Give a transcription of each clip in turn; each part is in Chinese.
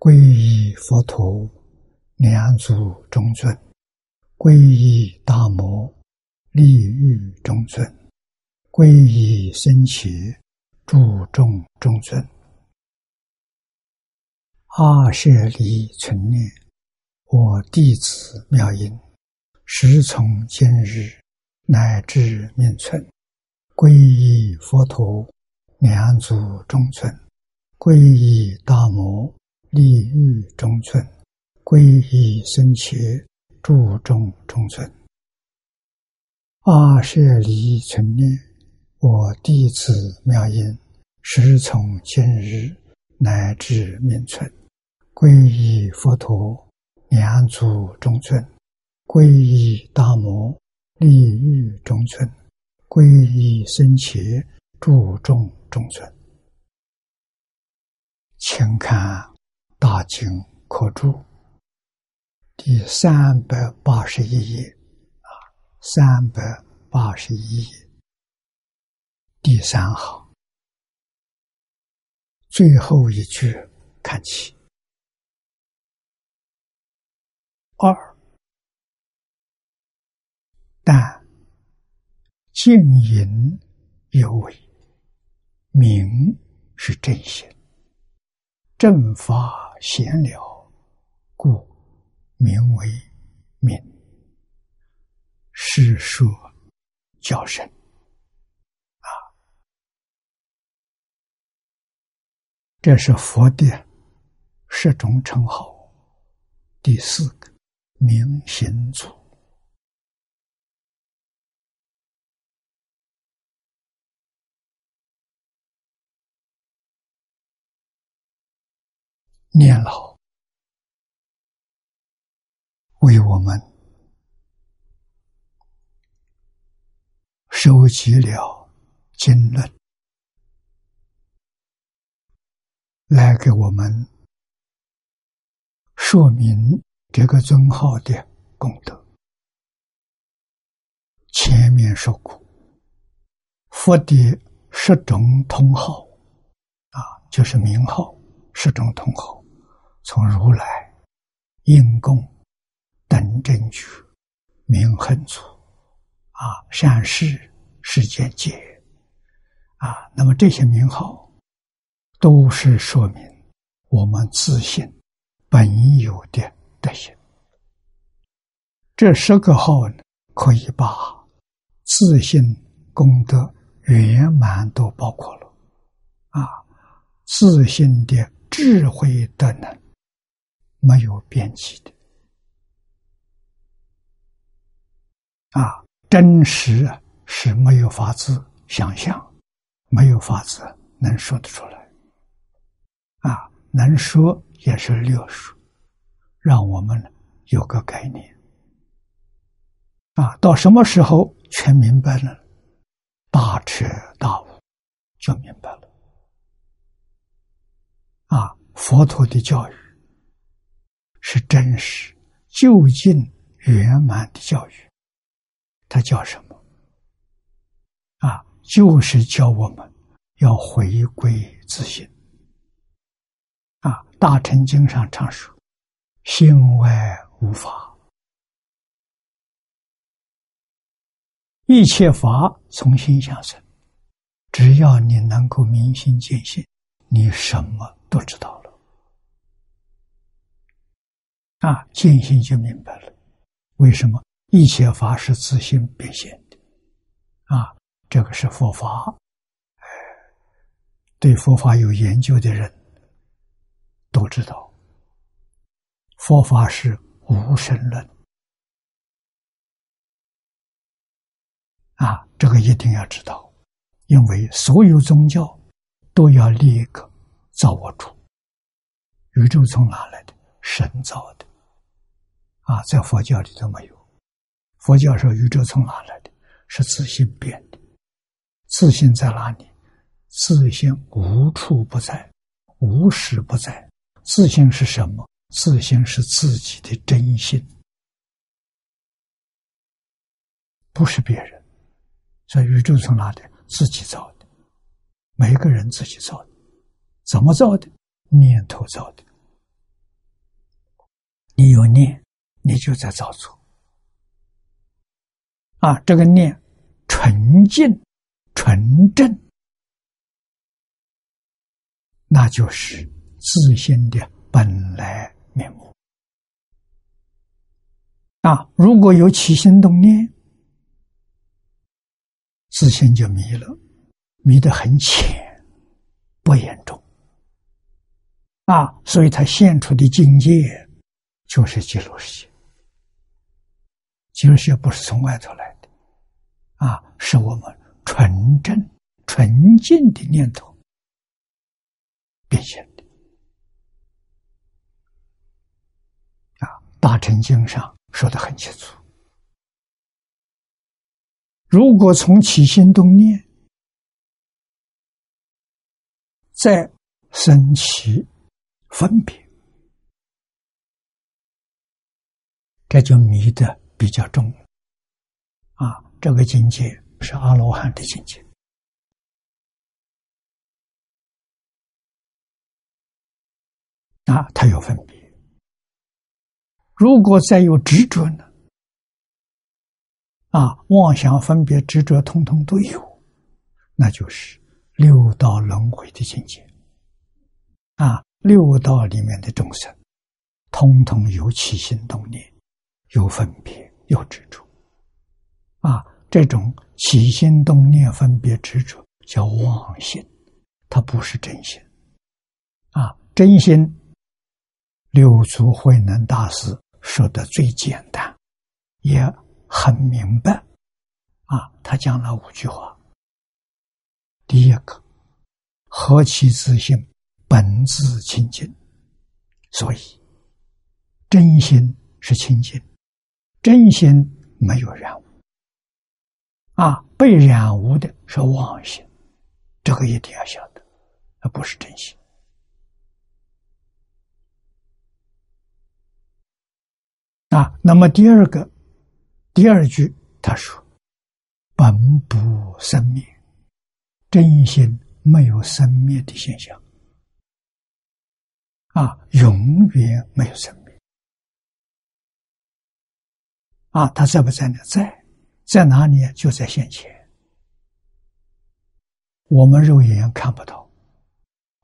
皈依佛陀，两足中尊；皈依大魔，利欲中尊；皈依僧伽，注众中尊。阿舍离存念，我弟子妙音，时从今日乃至命存，皈依佛陀，两足中尊；皈依大魔。利欲中尊，皈依僧伽，注重中尊。阿舍离存念，我弟子妙音，时从今日乃至命存，皈依佛陀，两足中尊；皈依大摩，利欲中尊；皈依僧伽，注重中尊。请看。大经课注第三百八十一页。啊，三百八十一页。第三行。最后一句看起。二，但静淫有为，名是正心，正法。闲了，故名为明。是说叫声啊，这是佛的十种称号。第四个明行祖，念老为我们收集了经论，来给我们说明这个尊号的功德。前面说过，佛的十种通号啊，就是名号，十种通号。从如来、应供、等正觉、明恒祖啊、善事、世间界啊，那么这些名号都是说明我们自信本有的德行。这十个号呢，可以把自信功德圆满都包括了啊，自信的智慧德能。没有边际的。啊，真实是没有法子想象，没有法子能说得出来。啊，能说也是略说，让我们有个概念。啊，到什么时候全明白了，大彻大悟就明白了。啊，佛陀的教育。是真实、究竟、圆满的教育，它叫什么？啊，就是教我们要回归自信。啊，《大乘经》上常说：“心外无法，一切法从心相生。”只要你能够明心见性，你什么都知道了。啊，见性就明白了，为什么一切法是自性变现的？啊，这个是佛法。对佛法有研究的人都知道，佛法是无神论。啊，这个一定要知道，因为所有宗教都要立一个造物主，宇宙从哪来的？神造的。啊，在佛教里头没有。佛教说宇宙从哪来的？是自信变的。自信在哪里？自信无处不在，无时不在。自信是什么？自信是自己的真心，不是别人。所以宇宙从哪的？自己造的，每个人自己造的。怎么造的？念头造的。你有念，你就在造作。啊，这个念纯净、纯正，那就是自信的本来面目。啊，如果有起心动念，自信就迷了，迷得很浅，不严重。啊，所以他现出的境界就是极乐世界。极乐世界不是从外头来的，啊，是我们纯正、纯净的念头变现的。啊，《大乘经》上说的很清楚：如果从起心动念再升起。分别，这就迷的比较重啊！这个境界是阿罗汉的境界啊，它有分别。如果再有执着呢？啊，妄想、分别、执着，通通都有，那就是六道轮回的境界啊。六道里面的众生，通通有起心动念，有分别，有执着。啊，这种起心动念、分别执着叫妄心，它不是真心。啊，真心，六祖慧能大师说的最简单，也很明白。啊，他讲了五句话。第一个，何其自信。本自清净，所以真心是清净，真心没有染污。啊，被染污的是妄心，这个一定要晓得，而不是真心。啊，那么第二个，第二句他说：“本不生灭，真心没有生灭的现象。”啊，永远没有生命。啊，他在不在呢？在，在哪里？就在现前。我们肉眼看不到，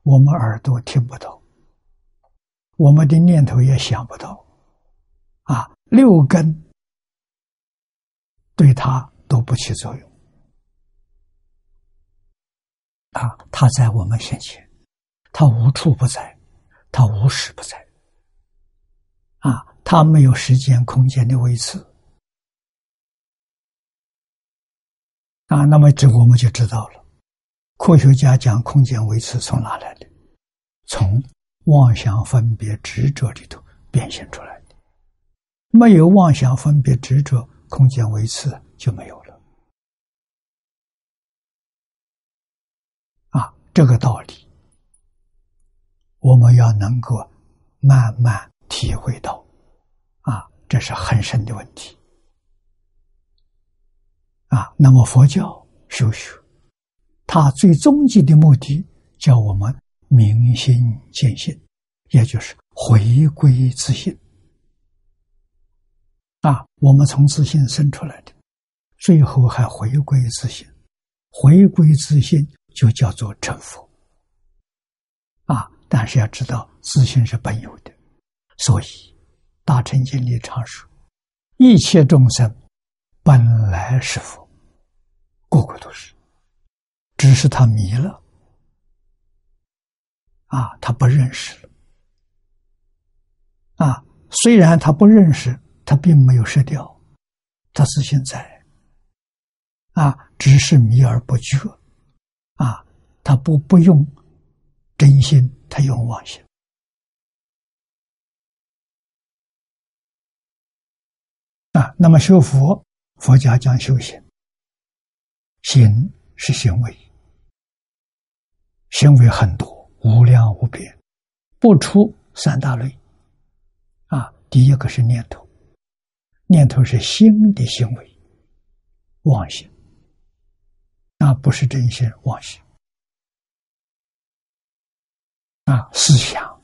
我们耳朵听不到，我们的念头也想不到。啊，六根对他都不起作用。啊，他在我们现前，他无处不在。他无时不在，啊，他没有时间、空间的位置，啊，那么这我们就知道了。科学家讲空间维持从哪来的？从妄想、分别、执着里头变现出来的。没有妄想、分别、执着，空间维持就没有了。啊，这个道理。我们要能够慢慢体会到，啊，这是很深的问题，啊，那么佛教修学，它最终极的目的叫我们明心见性，也就是回归自信，啊，我们从自信生出来的，最后还回归自信，回归自信就叫做成佛，啊。但是要知道，自信是本有的，所以《大乘经》里常说：“一切众生本来是佛，个过都是。只是他迷了，啊，他不认识。了，啊，虽然他不认识，他并没有失掉，他是现在，啊，只是迷而不觉，啊，他不不用真心，他用妄心。啊，那么修佛，佛家讲修行，行是行为，行为很多，无量无边，不出三大类。啊，第一个是念头，念头是心的行为，妄心，那不是真心妄心。啊，思想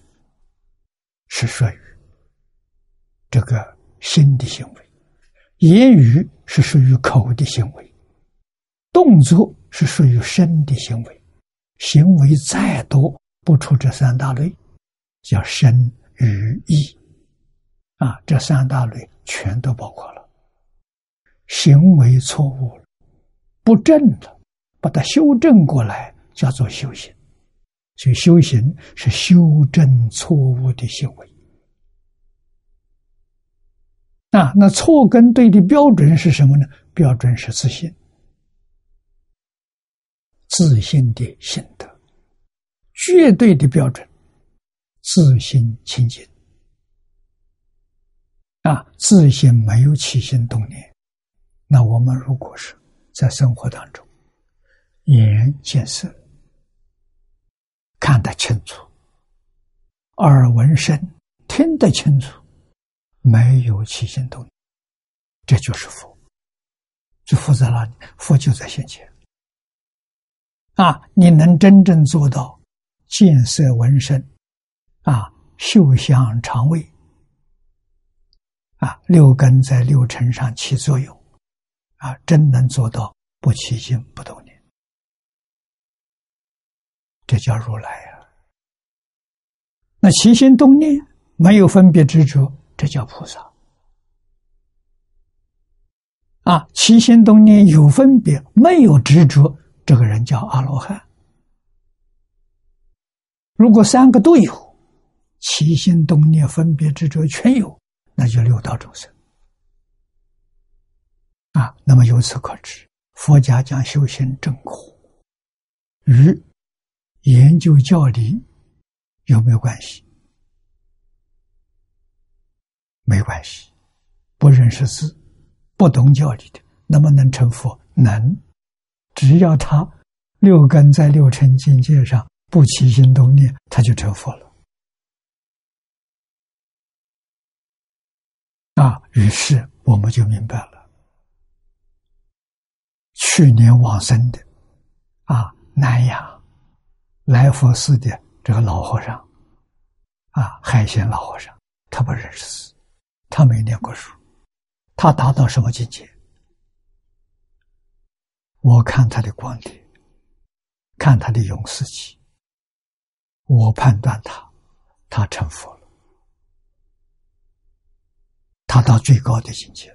是属于这个心的行为，言语是属于口的行为，动作是属于身的行为，行为再多不出这三大类，叫身语意。啊，这三大类全都包括了。行为错误，不正了，把它修正过来，叫做修行。所以修行是修正错误的行为。啊，那错跟对的标准是什么呢？标准是自信，自信的心得，绝对的标准，自信清净。啊，自信没有起心动念，那我们如果是在生活当中，眼见色，看得清楚，耳闻声，听得清楚，没有起心动念，这就是佛。就佛在哪里？佛就在现前。啊，你能真正做到见色闻声，啊，嗅香肠味。啊，六根在六尘上起作用，啊，真能做到不起心不动念，这叫如来啊。那起心动念没有分别执着，这叫菩萨。啊，起心动念有分别，没有执着，这个人叫阿罗汉。如果三个都有，起心动念、分别执着全有。那就六道众生啊！那么由此可知，佛家讲修行正果，与研究教理有没有关系？没关系。不认识字、不懂教理的，能不能成佛？能。只要他六根在六尘境界上不起心动念，他就成佛了。啊，于是我们就明白了。去年往生的，啊，南阳来佛寺的这个老和尚，啊，海鲜老和尚，他不认识字，他没念过书，他达到什么境界？我看他的光碟，看他的永世记，我判断他，他成佛了。他到最高的境界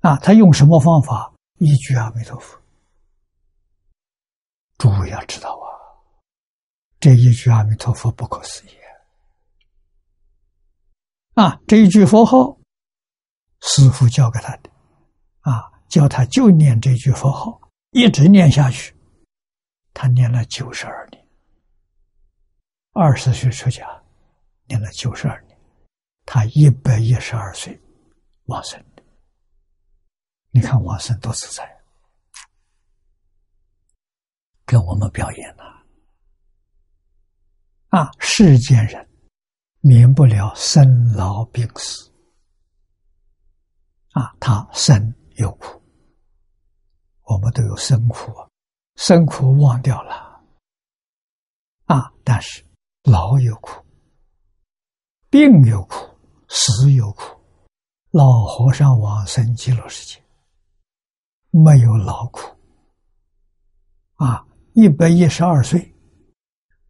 啊！他用什么方法？一句阿弥陀佛。诸位要知道啊，这一句阿弥陀佛不可思议啊！这一句佛号，师傅教给他的，叫他就念这句佛号，一直念下去。他念了九十二年，二十岁出家，念了九十二年。他一百一十二岁往生，你看往生多自在，跟我们表演了啊！世间人免不了生老病死啊，他生有苦，我们都有生苦啊，生苦忘掉了啊，但是老有苦，病有苦。死有苦，老和尚往生极乐世界，没有劳苦。啊，一百一十二岁，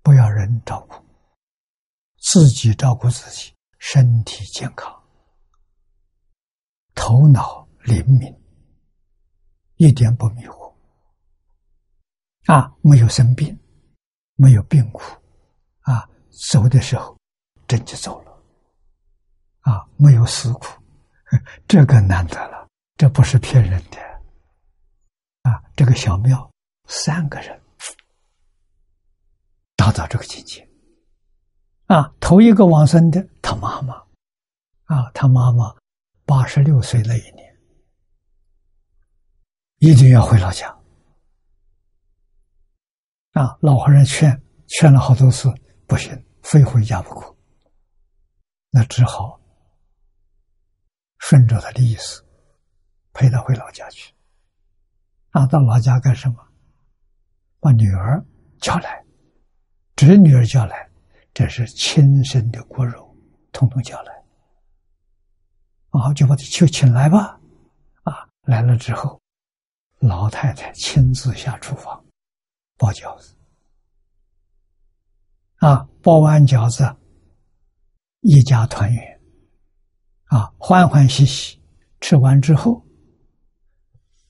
不要人照顾，自己照顾自己，身体健康，头脑灵敏，一点不迷糊。啊，没有生病，没有病苦，啊，走的时候真就走了。啊，没有死苦，这个难得了，这不是骗人的。啊，这个小庙三个人达到这个境界。啊，头一个往生的他妈妈，啊，他妈妈八十六岁那一年，一定要回老家。啊，老和尚劝劝了好多次，不行，非回家不可。那只好顺着他的意思，陪他回老家去。啊，到老家干什么？把女儿叫来，侄女儿叫来，这是亲生的骨肉，统统叫来。啊，就把他就请来吧。啊，来了之后，老太太亲自下厨房包饺子。啊，包完饺子，一家团圆。啊，欢欢喜喜吃完之后，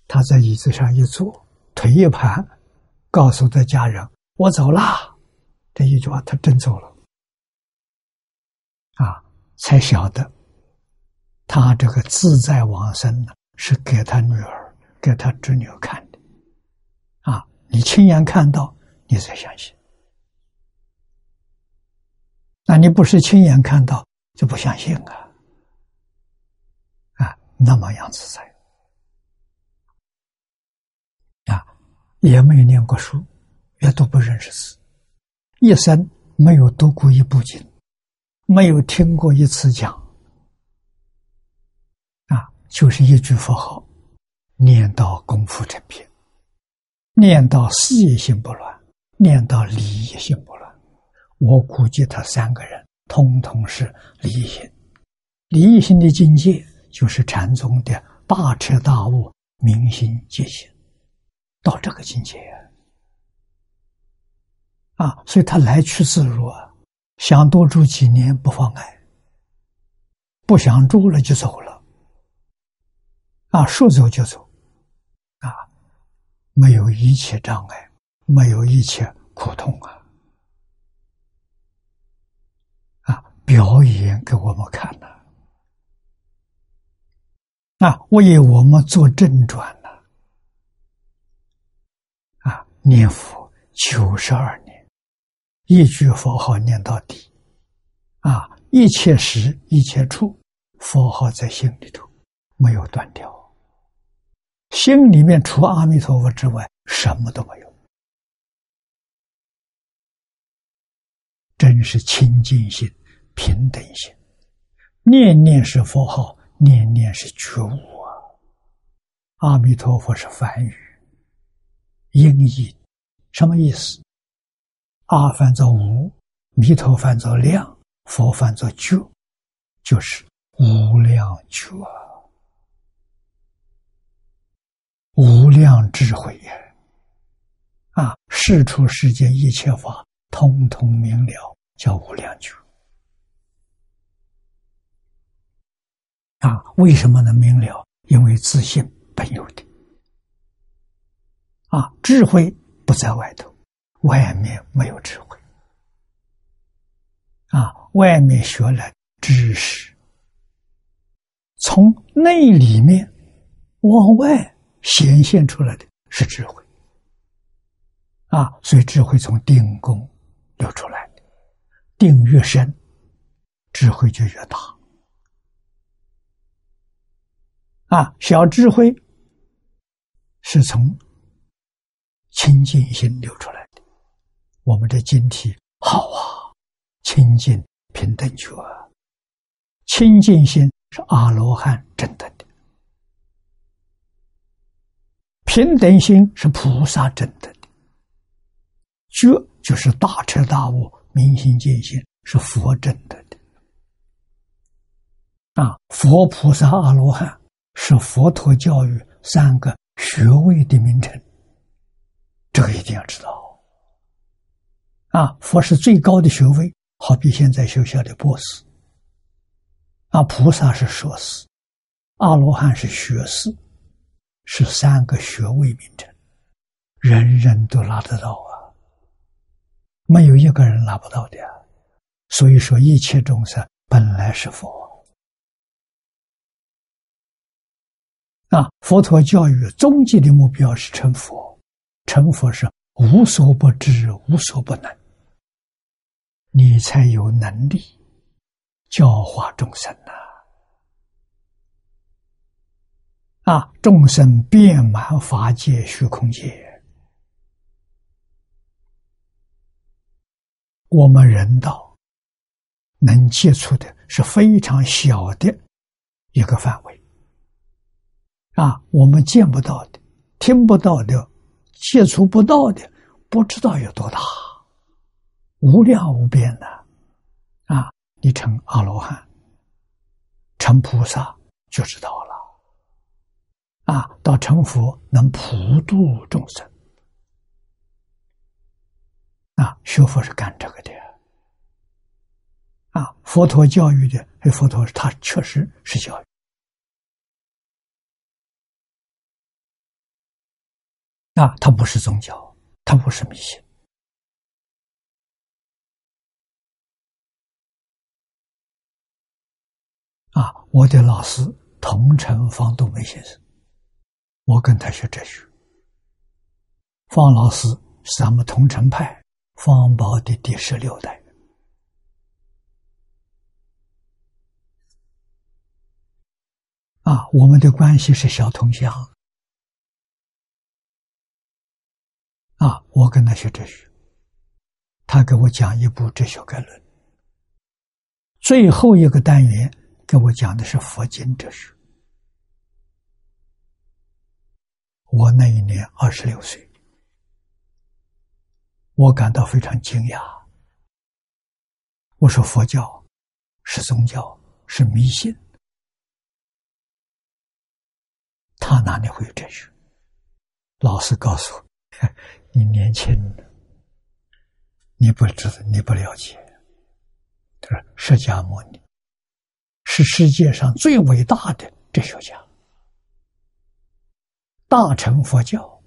他在椅子上一坐，腿一盘，告诉他家人：“我走啦。”这一句话，他真走了。啊，才晓得。他这个自在往生呢，是给他女儿、给他侄女看的，啊，你亲眼看到，你才相信。那你不是亲眼看到就不相信啊？啊，那么样子在，啊，也没有念过书，也都不认识字，一生没有读过一部经，没有听过一次讲。啊就是一句佛号，念到功夫成片，念到事业心不乱，念到利益心不乱。我估计他三个人通通是理心，利益心的境界就是禅宗的大彻大悟、明心见性，到这个境界啊，所以他来去自如啊，想多住几年不妨碍，不想住了就走了。啊，说走就走，没有一切障碍，没有一切苦痛啊！啊，表演给我们看了，啊，为我们做正转了，啊，念佛九十二年，一句佛号念到底，啊，一切时一切处，佛号在心里头没有断掉。心里面除阿弥陀佛之外，什么都没有，真是清净心、平等心，念念是佛号，念念是觉悟啊！阿弥陀佛是梵语，音译什么意思？阿翻作无，弥陀翻作量，佛翻作觉，就是无量觉。无量智慧也，啊！世出世间一切法，通通明了，叫无量觉。啊，为什么能明了？因为自信本有的。啊，智慧不在外头，外面没有智慧。啊，外面学来知识，从内里面往外。显现出来的是智慧。啊，所以智慧从定功流出来的，定越深，智慧就越大。啊。小智慧是从清净心流出来的，我们的晶体好啊，清净平等觉，清净心是阿罗汉真的的。平等心是菩萨真的的，觉就是大彻大悟、明心见性，是佛真的的。啊，佛菩萨、阿罗汉是佛陀教育三个学位的名称，这个一定要知道。啊，佛是最高的学位，好比现在学校的博士。啊，菩萨是硕士，阿罗汉是学士。是三个学位名称，人人都拿得到啊，没有一个人拿不到的。所以说，一切众生本来是佛啊。佛陀教育终极的目标是成佛，成佛是无所不知、无所不能，你才有能力教化众生呐。啊，众生遍满法界虚空界，我们人道能接触的是非常小的一个范围。啊，我们见不到的、听不到的、接触不到的，不知道有多大，无量无边的。啊，你成阿罗汉、成菩萨就知道了。啊，到成佛能普度众生。啊，学佛是干这个的。啊，佛陀教育的，哎，佛陀他确实是教育。啊，他不是宗教，他不是迷信。啊，我的老师同城方东梅先生，我跟他学哲学。方老师是咱们同城派方宝的第十六代。啊，我们的关系是小同乡。啊，我跟他学哲学，他给我讲一部《哲学概论》，最后一个单元给我讲的是佛经哲学。我那一年二十六岁，我感到非常惊讶。我说佛教是宗教，是迷信，他哪里会有哲学？老师告诉我。你年轻，你不知道，你不了解。他说：“释迦牟尼是世界上最伟大的哲学家，大乘佛教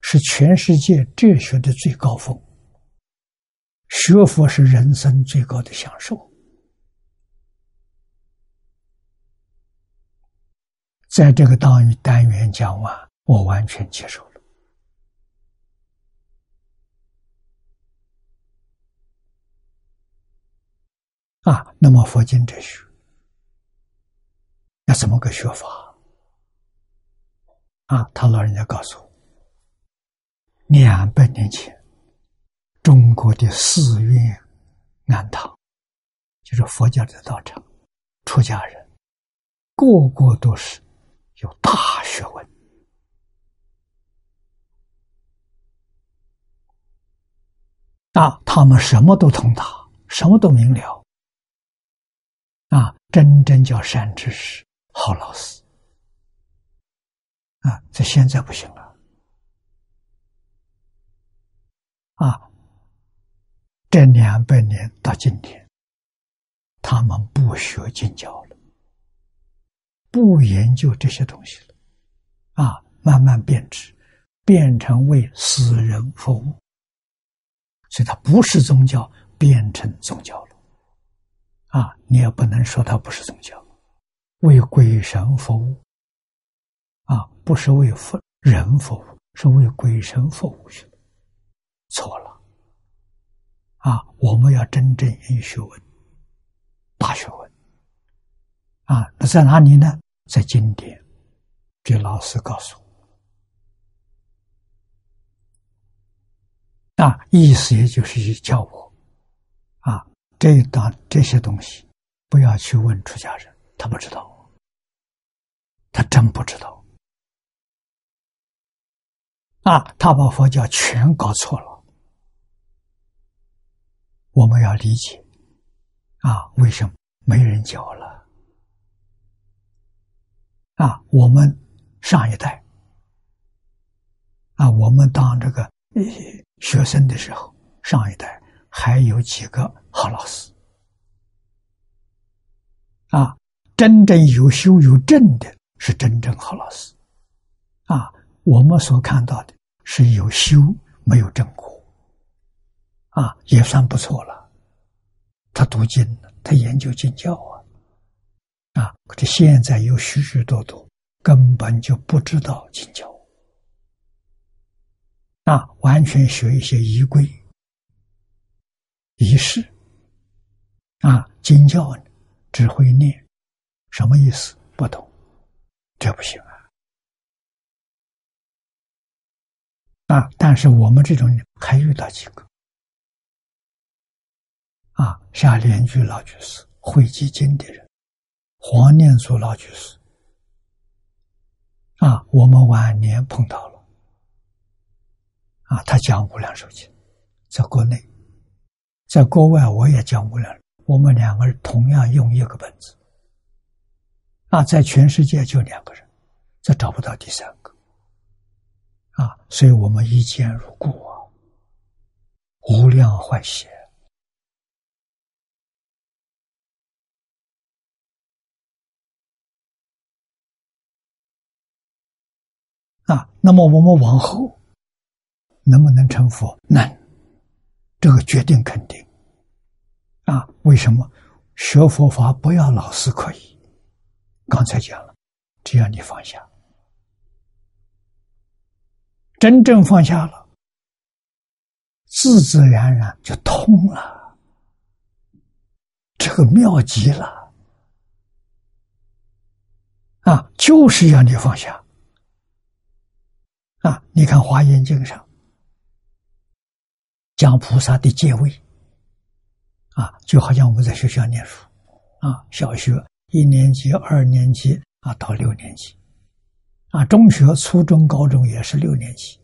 是全世界哲学的最高峰。学佛是人生最高的享受。”在这个单单元讲完，我完全接受了。啊，那么佛经哲学要怎么个学法？啊，他老人家告诉我，两百年前，中国的寺院庵堂，就是佛教的道场，出家人个个都是有大学问，啊，他们什么都通达，什么都明了。啊，真正叫善知识、好老师啊！这现在不行了啊！这两百年到今天，他们不学经教了，不研究这些东西了啊！慢慢变质，变成为死人服务，所以它不是宗教，变成宗教了。啊，你也不能说它不是宗教，为鬼神服务，不是为佛人服务，是为鬼神服务去，错了，啊，我们要真正有学问，大学问，啊，那在哪里呢？在经典，这老师告诉我，啊，意思也就是教我。啊这一段这些东西，不要去问出家人，他不知道，他真不知道。啊，他把佛教全搞错了。我们要理解，啊，为什么没人教了？啊，我们上一代，啊，我们当这个学生的时候，上一代。还有几个好老师啊！真正有修有证的是真正好老师啊！我们所看到的是有修没有正果啊，也算不错了。他读经，他研究经教啊啊！可是现在有许许多多根本就不知道经教啊，完全学一些仪规。仪式啊，经教只会念，什么意思不懂，这不行啊！但是我们这种人还遇到几个。啊，像莲居老居士、汇集经的人、黄念祖老居士。啊，我们晚年碰到了。啊，他讲无量寿经，在国内，在国外我也讲无量，我们两个人同样用一个本子。啊，在全世界就两个人，这找不到第三个。啊，所以我们一见如故啊，无量欢喜啊。那么我们往后能不能成佛？能，这个决定肯定啊。为什么学佛法不要老师可以？刚才讲了，只要你放下。真正放下了，自自然然就通了。这个妙极了啊！就是要你放下啊！你看《华严经》上讲菩萨的阶位啊，就好像我们在学校念书啊，小学一年级、二年级啊，到六年级。啊，中学、初中、高中也是六年级，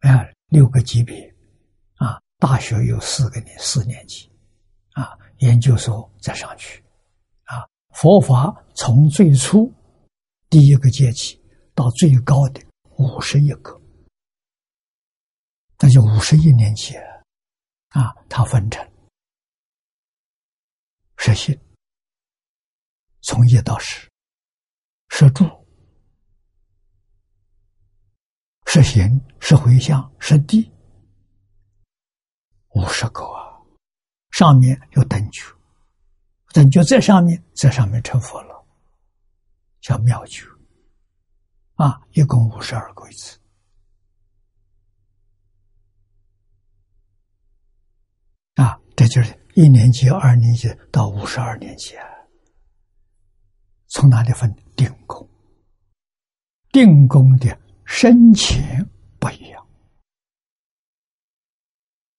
啊，六个级别，啊，大学有四个年四年级，啊，研究所再上去，啊，佛法从最初第一个阶级到最高的五十一个，那就五十一年级，啊，它分成十心，从一到十，十住。是行，是回向，是地，五十个啊！上面有等觉，等觉在上面，在上面成佛了，叫妙觉啊！一共五十二个一次啊！这就是一年级、二年级到五十二年级啊。从哪里分？定功，定功的。深浅不一样，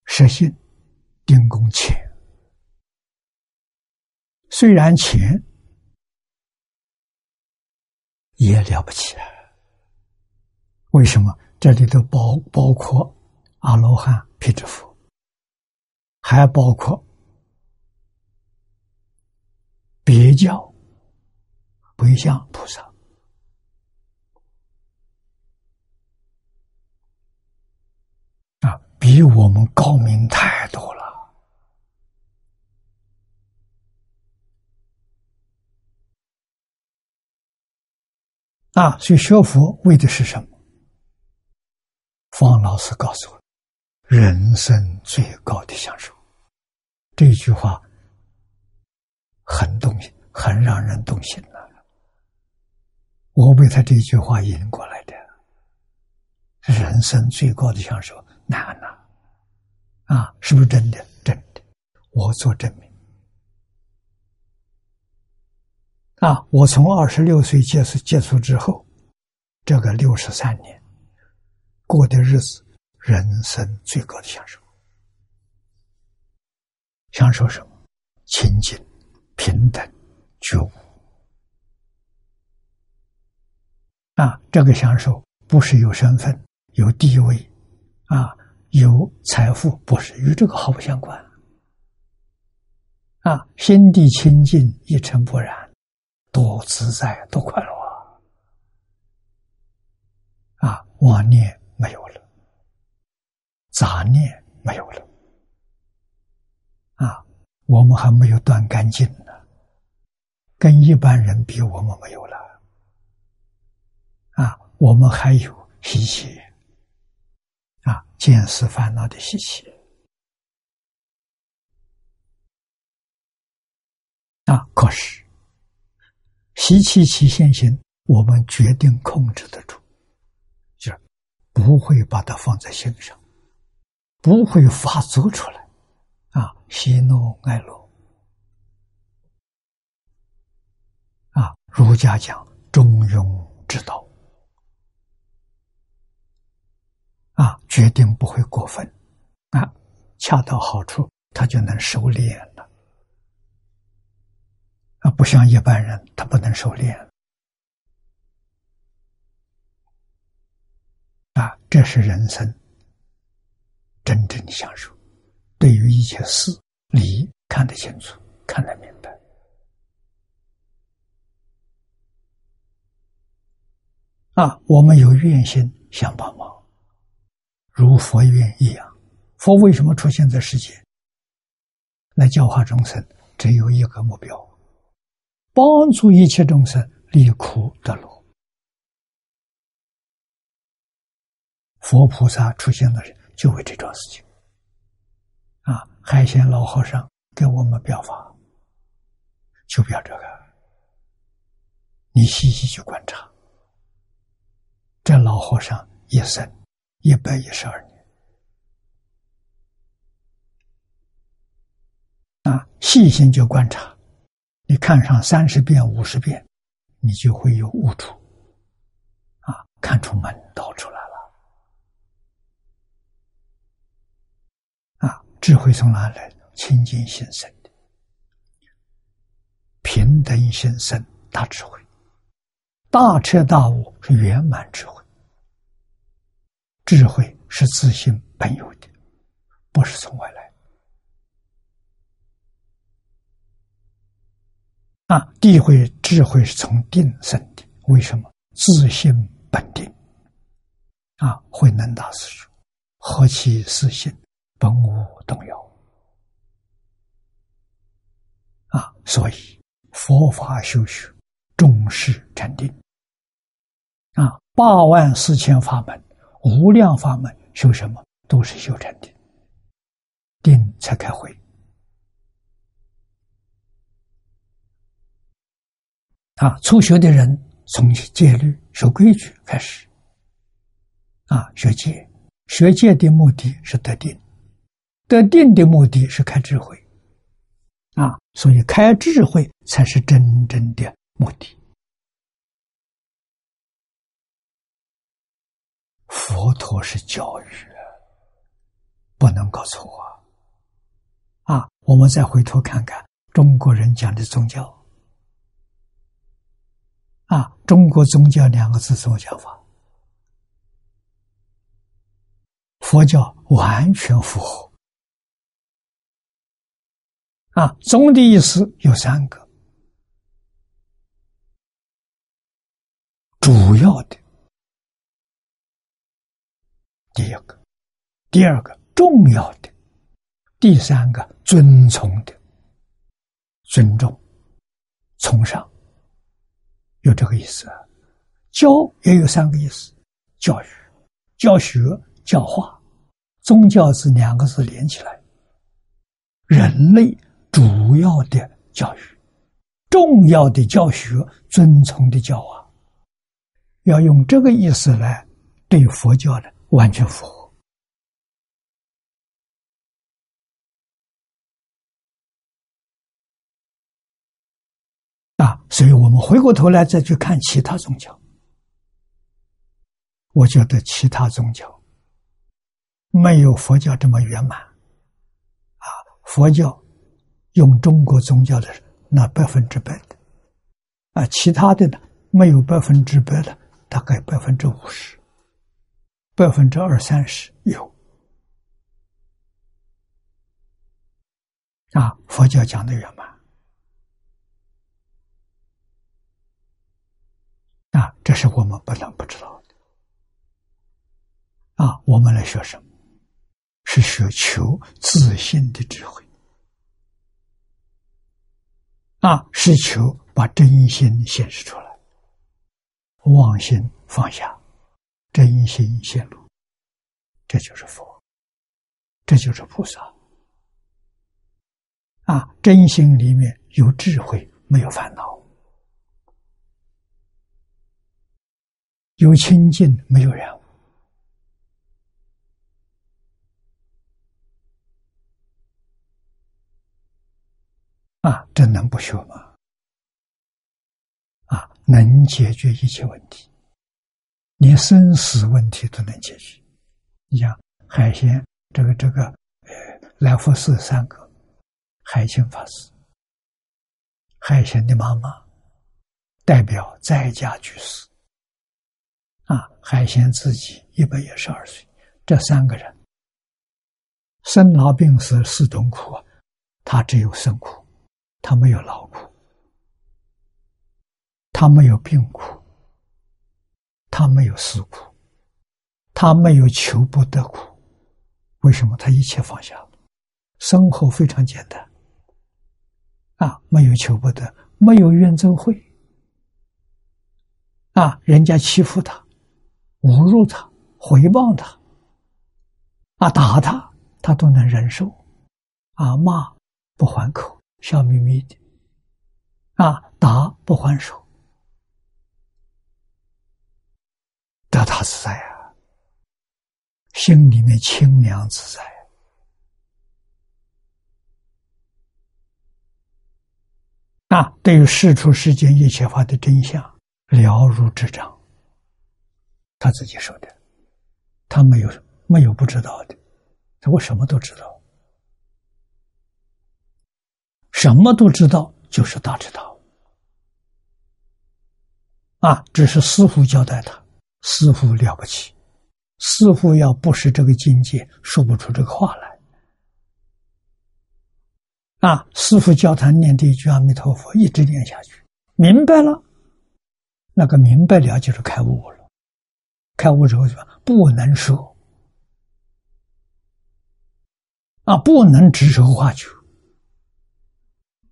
实心定功浅，虽然浅也了不起啊。为什么？这里头包包括阿罗汉、辟支佛，还包括别教回向菩萨。比我们高明太多了啊！所以学佛为的是什么？方老师告诉我，人生最高的享受。这句话很动心，很让人动心了。我被他这句话引过来的，人生最高的享受。难呐，啊，是不是真的？真的，我做证明。啊，我从二十六岁接触接触之后，这个六十三年过的日子，人生最高的享受。享受什么？清净、平等、觉悟。啊，这个享受不是有身份、有地位，啊。有财富不是与这个毫不相关，啊，心地清净一尘不染，多自在，多快乐啊！啊，妄念没有了，杂念没有了，啊，我们还没有断干净呢，跟一般人比，我们没有了，啊，我们还有习气。见识烦恼的习气啊！可是习气起现行，我们决定控制得住，就是不会把它放在心上，不会发作出来啊！喜怒哀乐啊！儒家讲中庸之道。啊，决定不会过分，啊，恰到好处，他就能收敛了。啊，不像一般人，他不能收敛。啊，这是人生真正的享受。对于一切事理看得清楚，看得明白。啊，我们有愿心想帮忙，如佛愿一样。佛为什么出现在世界？来教化众生，只有一个目标：帮助一切众生离苦得乐。佛菩萨出现的人就为这桩事情。啊，海鲜老和尚给我们表法，就表这个。你细细去观察，这老和尚一生一百一十二年，啊，细心就观察，你看上三十遍、五十遍，你就会有悟出，啊，看出门道出来了，啊。智慧从哪来？清净心生的，平等心生大智慧，大彻大悟是圆满智慧。智慧是自信本有的，不是从外来。啊，地慧智慧是从定生的，为什么？自信本定。啊，慧能大师说：“何其自信！”本无动摇啊，所以佛法修学重视禅定啊，八万四千法门、无量法门修什么？都是修禅定，定才开会啊。初学的人从戒律、守规矩开始啊，学戒，学戒的目的是得定。得定的目的是开智慧，啊，所以开智慧才是真正的目的。佛陀是教育，不能搞错啊！啊，我们再回头看看中国人讲的宗教，啊，中国宗教两个字怎么讲法？佛教完全符合。啊，总的意思有三个，主要的，第一个，第二个重要的，第三个尊崇的，尊重、崇尚，有这个意思。教也有三个意思：教育、教学、教化。宗教是两个字连起来，人类。主要的教育，重要的教学，尊崇的教化，要用这个意思来对佛教的完全符合啊！所以我们回过头来再去看其他宗教，我觉得其他宗教没有佛教这么圆满啊！佛教。用中国宗教的那百分之百的，啊，其他的呢没有百分之百的，大概百分之五十，百分之二三十有。啊，佛教讲的圆满，啊，这是我们不能不知道的。啊，我们来学什么？是学求自信的智慧。啊，是求把真心显示出来，妄心放下，真心显露，这就是佛，这就是菩萨。啊，真心里面有智慧，没有烦恼；有清净，没有染污。啊，这能不学吗？啊，能解决一切问题，连生死问题都能解决。你像海贤这个这个呃来福寺三个海清法师，海贤的妈妈代表在家居士。啊，海贤自己一百一十二岁，这三个人。生老病死四种苦啊，他只有生苦，他没有劳苦，他没有病苦，他没有思苦。他没有求不得苦，为什么？他一切放下，生活非常简单，啊，没有求不得，没有怨憎会，啊，人家欺负他，侮辱他，回报他，啊，打他，他都能忍受，啊，骂不还口，笑眯眯的，啊，打不还手，得他自在啊。心里面清凉自在啊！对于世出世间一切法的真相了如指掌，他自己说的，他没有没有不知道的，他我什么都知道，什么都知道就是大知道啊！只是师傅交代他，似乎了不起。似乎要不是这个境界，说不出这个话来。啊，师傅教他念这一句阿弥陀佛，一直念下去，明白了，那个明白了就是开悟了。开悟之后就不能说，啊，不能指手画脚，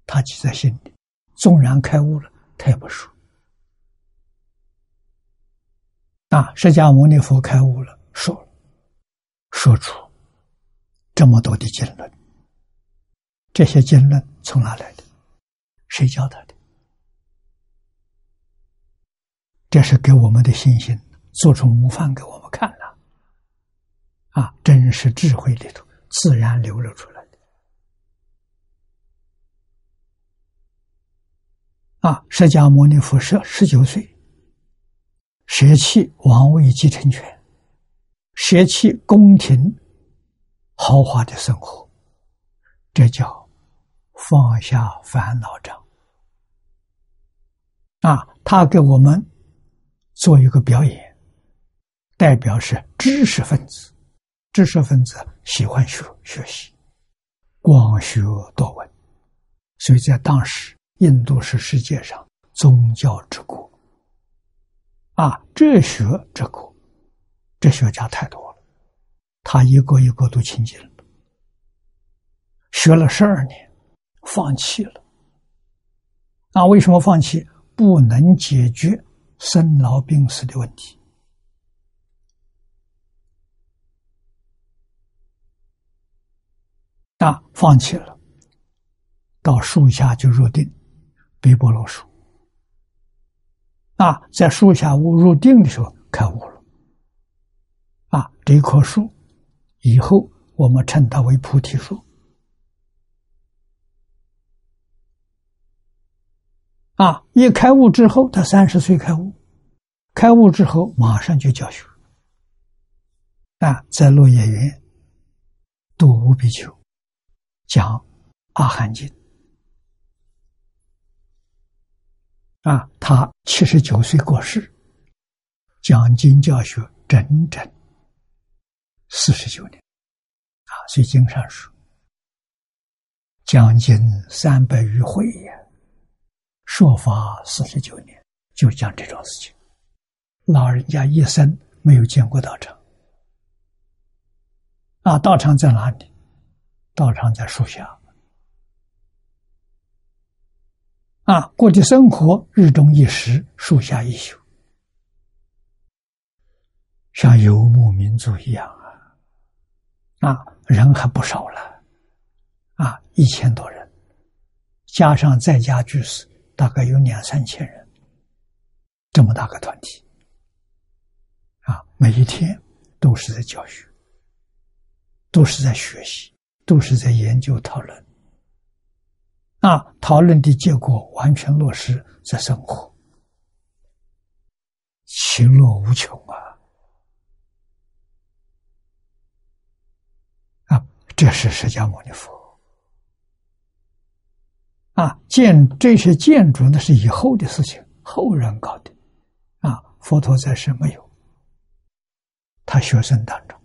他记在心里。纵然开悟了，他也不说。啊，释迦牟尼佛开悟了。说，说出这么多的经论，这些经论从哪来的？谁教他的？这是给我们的信心做出模范给我们看了，啊，真实智慧里头自然流露出来的。啊，释迦牟尼佛是十九岁，舍弃王位继承权。舍弃宫廷豪华的生活，这叫放下烦恼障。啊，他给我们做一个表演，代表是知识分子。知识分子喜欢学学习，广学多闻，所以在当时，印度是世界上宗教之国，啊，哲学之国。哲学家太多了，他一个一个都亲近了，学了十二年，放弃了。那为什么放弃？不能解决生老病死的问题。啊，放弃了，到树下就入定，背波罗树。啊，在树下悟入定的时候开悟了。啊，这棵树，以后我们称它为菩提树。啊，一开悟之后，他三十岁开悟，开悟之后马上就教学。啊，在落叶园度无比丘，讲《阿含经》。啊，他七十九岁过世，讲经教学整整。四十九年，啊，所以经上说，将近三百余回呀，说法四十九年，就讲这种事情。老人家一生没有见过道场，啊，道场在哪里？道场在树下，啊，过的生活日中一时，树下一宿，像游牧民族一样。啊，人还不少了，啊，一千多人，加上在家居士，大概有两三千人，这么大个团体，啊，每一天都是在教学，都是在学习，都是在研究讨论，啊，讨论的结果完全落实在生活，其乐无穷啊。啊这是释迦牟尼佛。啊，建这些建筑那是以后的事情，后人搞的。啊，佛陀在世没有，他学生当中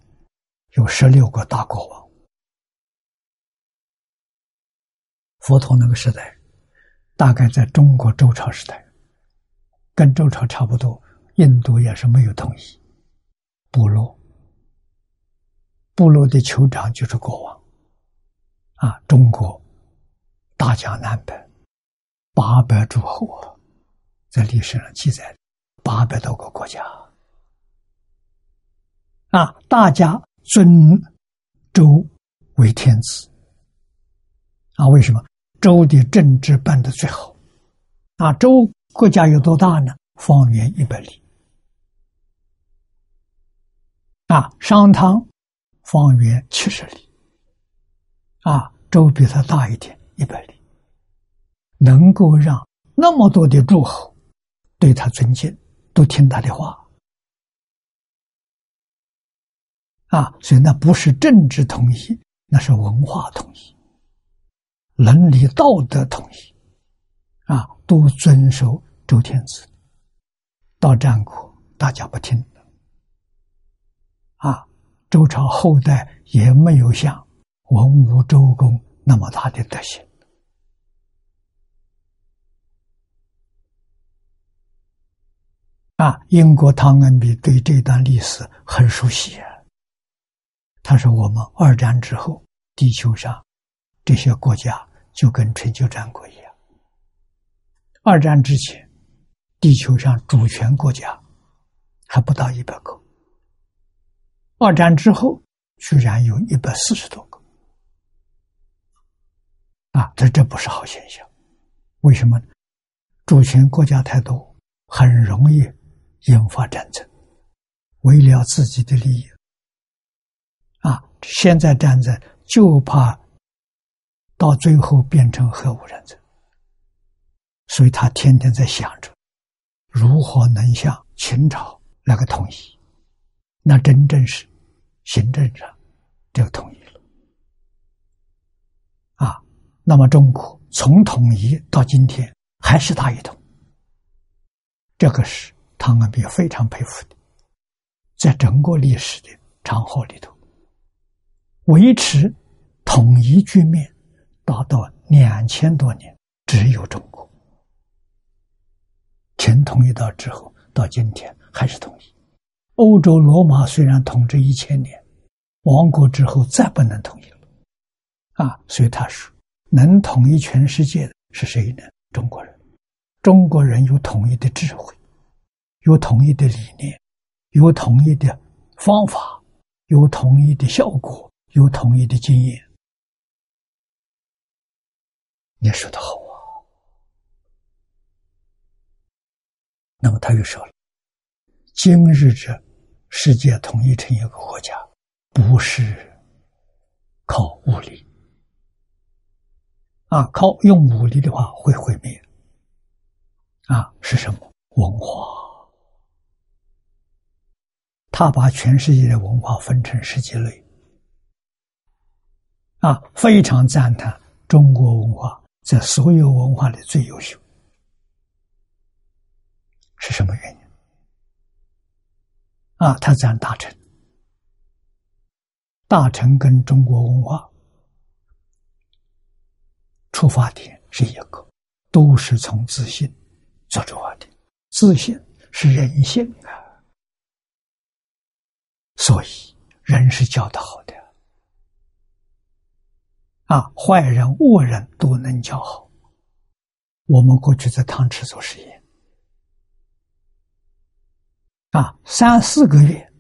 有十六个大国王。佛陀那个时代，大概在中国周朝时代，跟周朝差不多，印度也是没有统一部落，部落的酋长就是国王。啊，中国。大江南北八百诸侯，在历史上记载八百多个国家啊，大家尊周为天子啊？为什么周的政治办得最好？啊，周国家有多大呢？方圆一百里啊，商汤方圆七十里啊，周比他大一点。一百里，能够让那么多的诸侯对他尊敬，都听他的话啊！所以那不是政治统一，那是文化统一、伦理道德统一啊！都遵守周天子。到战国，大家不听啊！周朝后代也没有像文武周公。那么大的德行啊！英国汤恩比对这段历史很熟悉啊。他说：“我们二战之后，地球上这些国家就跟春秋战国一样。二战之前，地球上主权国家还不到一百个；二战之后，居然有一百四十多个。”啊，这这不是好现象，为什么？主权国家太多，很容易引发战争，为了自己的利益。啊，现在战争就怕到最后变成核武战争，所以他天天在想着如何能像秦朝那个统一，那真正是行政上这个统一了啊。那么，中国从统一到今天还是大一统，这个是唐安比非常佩服的。在整个历史的长河里头，维持统一局面达到两千多年，只有中国。秦统一到之后，到今天还是统一。欧洲罗马虽然统治一千年，亡国之后再不能统一了，啊，所以他说。能统一全世界的是谁呢？中国人。中国人有统一的智慧，有统一的理念，有统一的方法，有统一的效果，有统一的经验。你说的好啊。那么他又说了：“今日这世界统一成一个国家，不是靠武力。”啊，靠用武力的话会毁灭。啊，是什么文化？他把全世界的文化分成十几类。啊，非常赞叹中国文化在所有文化里最优秀。是什么原因？啊，他赞大臣，大臣跟中国文化。出发点是一个，都是从自信做出发点。自信是人性啊，所以人是教的好的啊，坏人恶人都能教好。我们过去在汤池做实验啊，三四个月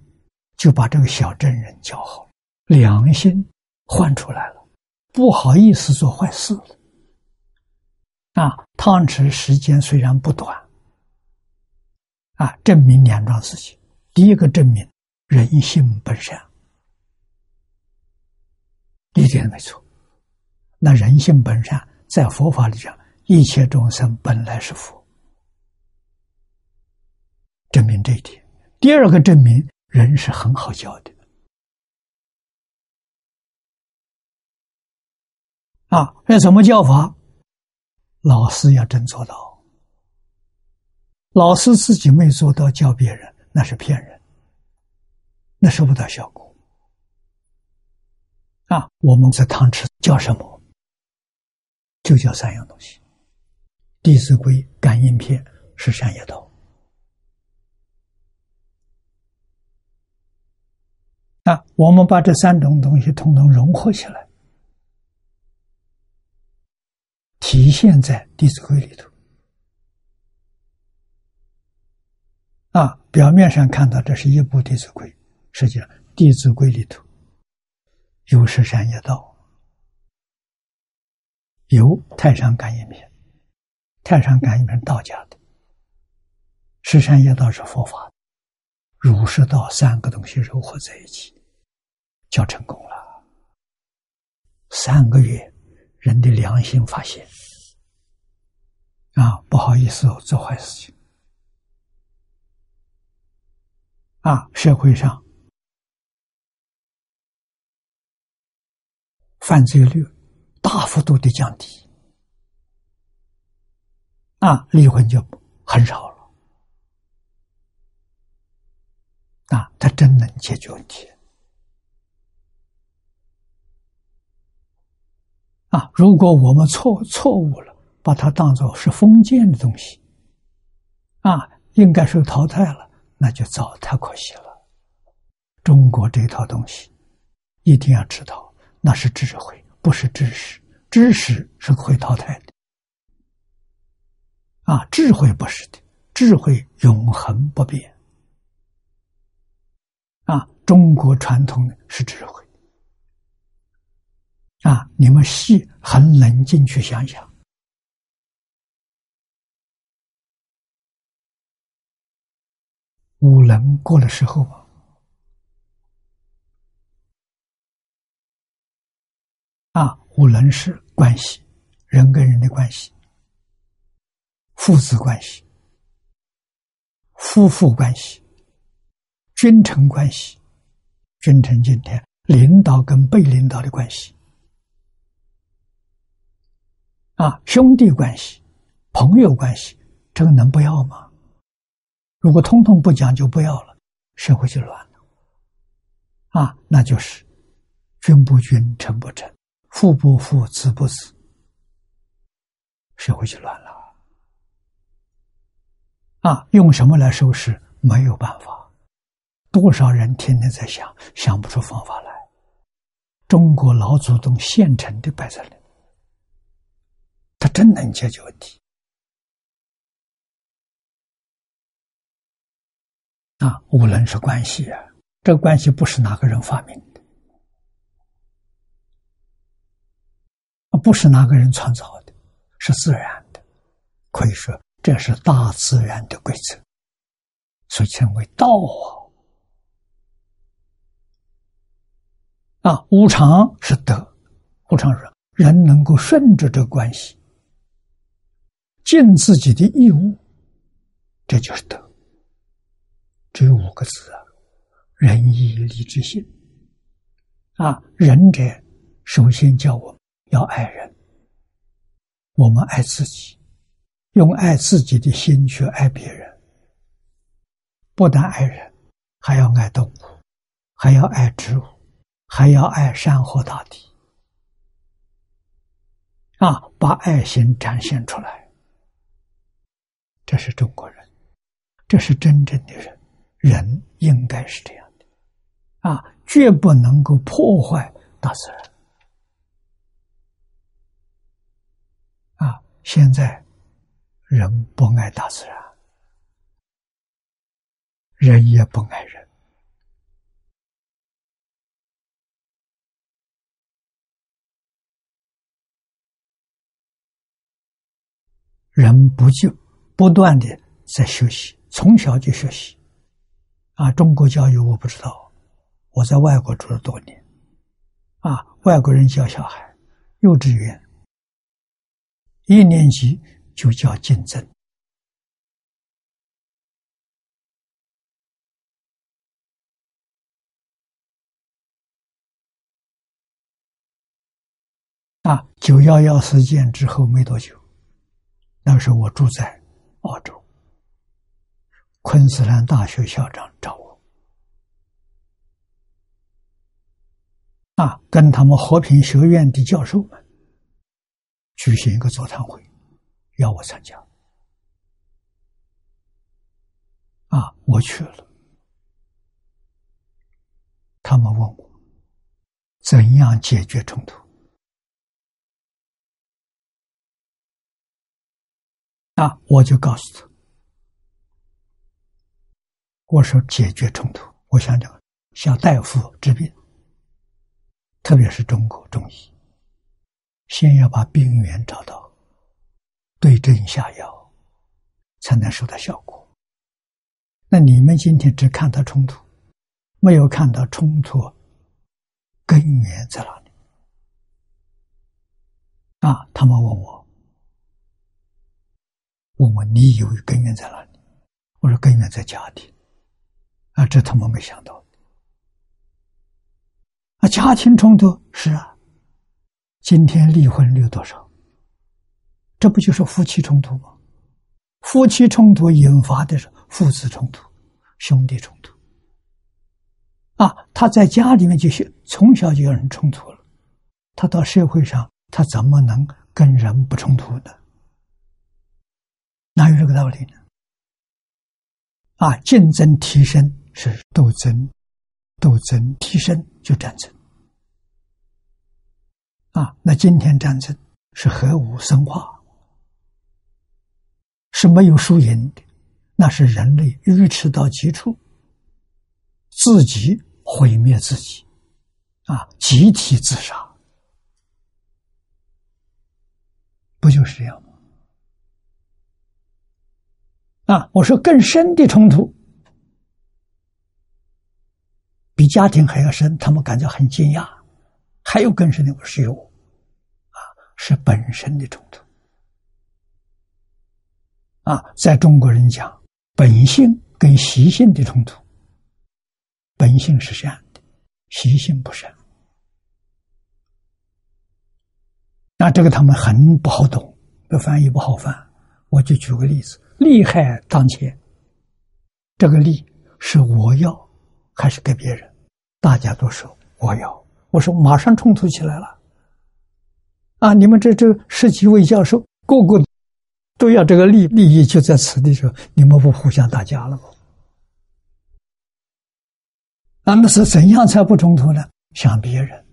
就把这个小镇人教好，良心换出来了，不好意思做坏事了。啊，汤池时间虽然不短，啊，证明两桩事情。第一个证明人性本善，一点没错。那人性本善，在佛法里讲，一切众生本来是佛，证明这一点。第二个证明人是很好教的。啊，那怎么教法？老师要真做到。老师自己没做到，教别人那是骗人，那收不到效果。啊，我们在汤池教什么？就叫三样东西：《弟子规》《感应篇》是善业道。那，我们把这三种东西统统融合起来，体现在《弟子规》里头。啊，表面上看到这是一部《弟子规》，实际上《弟子规》里头有十善业道，有《太上感应篇》，《太上感应篇》道家的，十善业道是佛法，儒释道三个东西糅合在一起，叫成功了。三个月，人的良心发现，啊，不好意思哦，做坏事情。啊，社会上犯罪率大幅度的降低，啊，离婚就很少了，啊，他真能解决问题，啊，如果我们错错误了，把它当做是封建的东西，啊，应该是淘汰了。那就糟，太可惜了。中国这套东西一定要知道，那是智慧，不是知识。知识是会淘汰的，啊，智慧不是的，智慧永恒不变。啊，中国传统的是智慧。啊，你们细很冷静去想想。五伦过了时候啊，无伦是关系，人跟人的关系，父子关系，夫妇关系，君臣关系，君臣今天领导跟被领导的关系，啊，兄弟关系，朋友关系，这个能不要吗？如果通通不讲就不要了，社会就乱了。啊，那就是君不君，臣不臣，父不父，子不子，社会就乱了。啊，用什么来收拾？没有办法。多少人天天在想，想不出方法来。中国老祖宗现成的摆在那，他真能解决问题。啊，无论是关系啊，这个关系不是哪个人发明的，啊，不是哪个人创造的，是自然的，可以说这是大自然的规则，所以称为道啊。啊，无常是德，无常是人能够顺着这关系，尽自己的义务，这就是德。只有五个字啊，仁义礼智信。啊，仁者首先教我们要爱人，我们爱自己，用爱自己的心去爱别人。不但爱人，还要爱动物，还要爱植物，还要爱山河大地。啊，把爱心展现出来，这是中国人，这是真正的人。人应该是这样的，啊，绝不能够破坏大自然。啊，现在人不爱大自然，人也不爱人，人不就不断的在学习，从小就学习。啊，中国教育我不知道，我在外国住了多年，啊，外国人教小孩，幼稚园一年级就叫竞争。啊，九幺幺事件之后没多久，那时候我住在澳洲，昆士兰大学校长找我，啊，跟他们和平学院的教授们举行一个座谈会，要我参加。啊，我去了。他们问我怎样解决冲突？啊，我就告诉他，我说解决冲突，我想讲像大夫治病，特别是中国中医，先要把病源找到，对症下药，才能收到效果。那你们今天只看到冲突，没有看到冲突根源在哪里？啊，他们问我，问我你以为根源在哪里？我说根源在家庭。啊，这他们没想到。啊，家庭冲突是啊，今天离婚率多少？这不就是夫妻冲突吗？夫妻冲突引发的是父子冲突、兄弟冲突。啊，他在家里面就是从小就有人冲突了，他到社会上他怎么能跟人不冲突呢？哪有这个道理呢？啊，竞争提升是斗争，斗争提升就战争。啊，那今天战争是核武生化。是没有输赢的，那是人类愚痴到极处，自己毁灭自己，啊，集体自杀，不就是这样吗？啊，我说更深的冲突，比家庭还要深，他们感觉很惊讶。还有更深的，是有，啊，是本身的冲突。啊，在中国人讲，本性跟习性的冲突，本性是善的，习性不善。那这个他们很不好懂，这翻译不好翻。我就举个例子：利害当前，这个利是我要还是给别人？大家都说我要，我说马上冲突起来了。啊，你们这这十几位教授，个个。都要这个利利益就在此地时候，你们不互相打架了吗？啊，那是怎样才不冲突呢？想别人，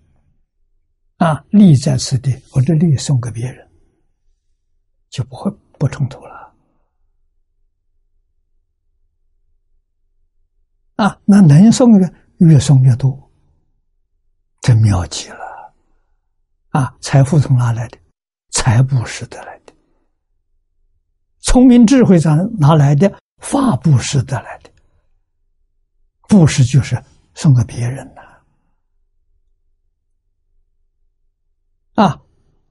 啊，利在此地，我的利送给别人，就不会不冲突了。啊，那能送的越送越多，真妙极了。啊，财富从哪来的？财布施得来的。聪明智慧上哪来的？法布施得来的。布施就是送给别人的。啊，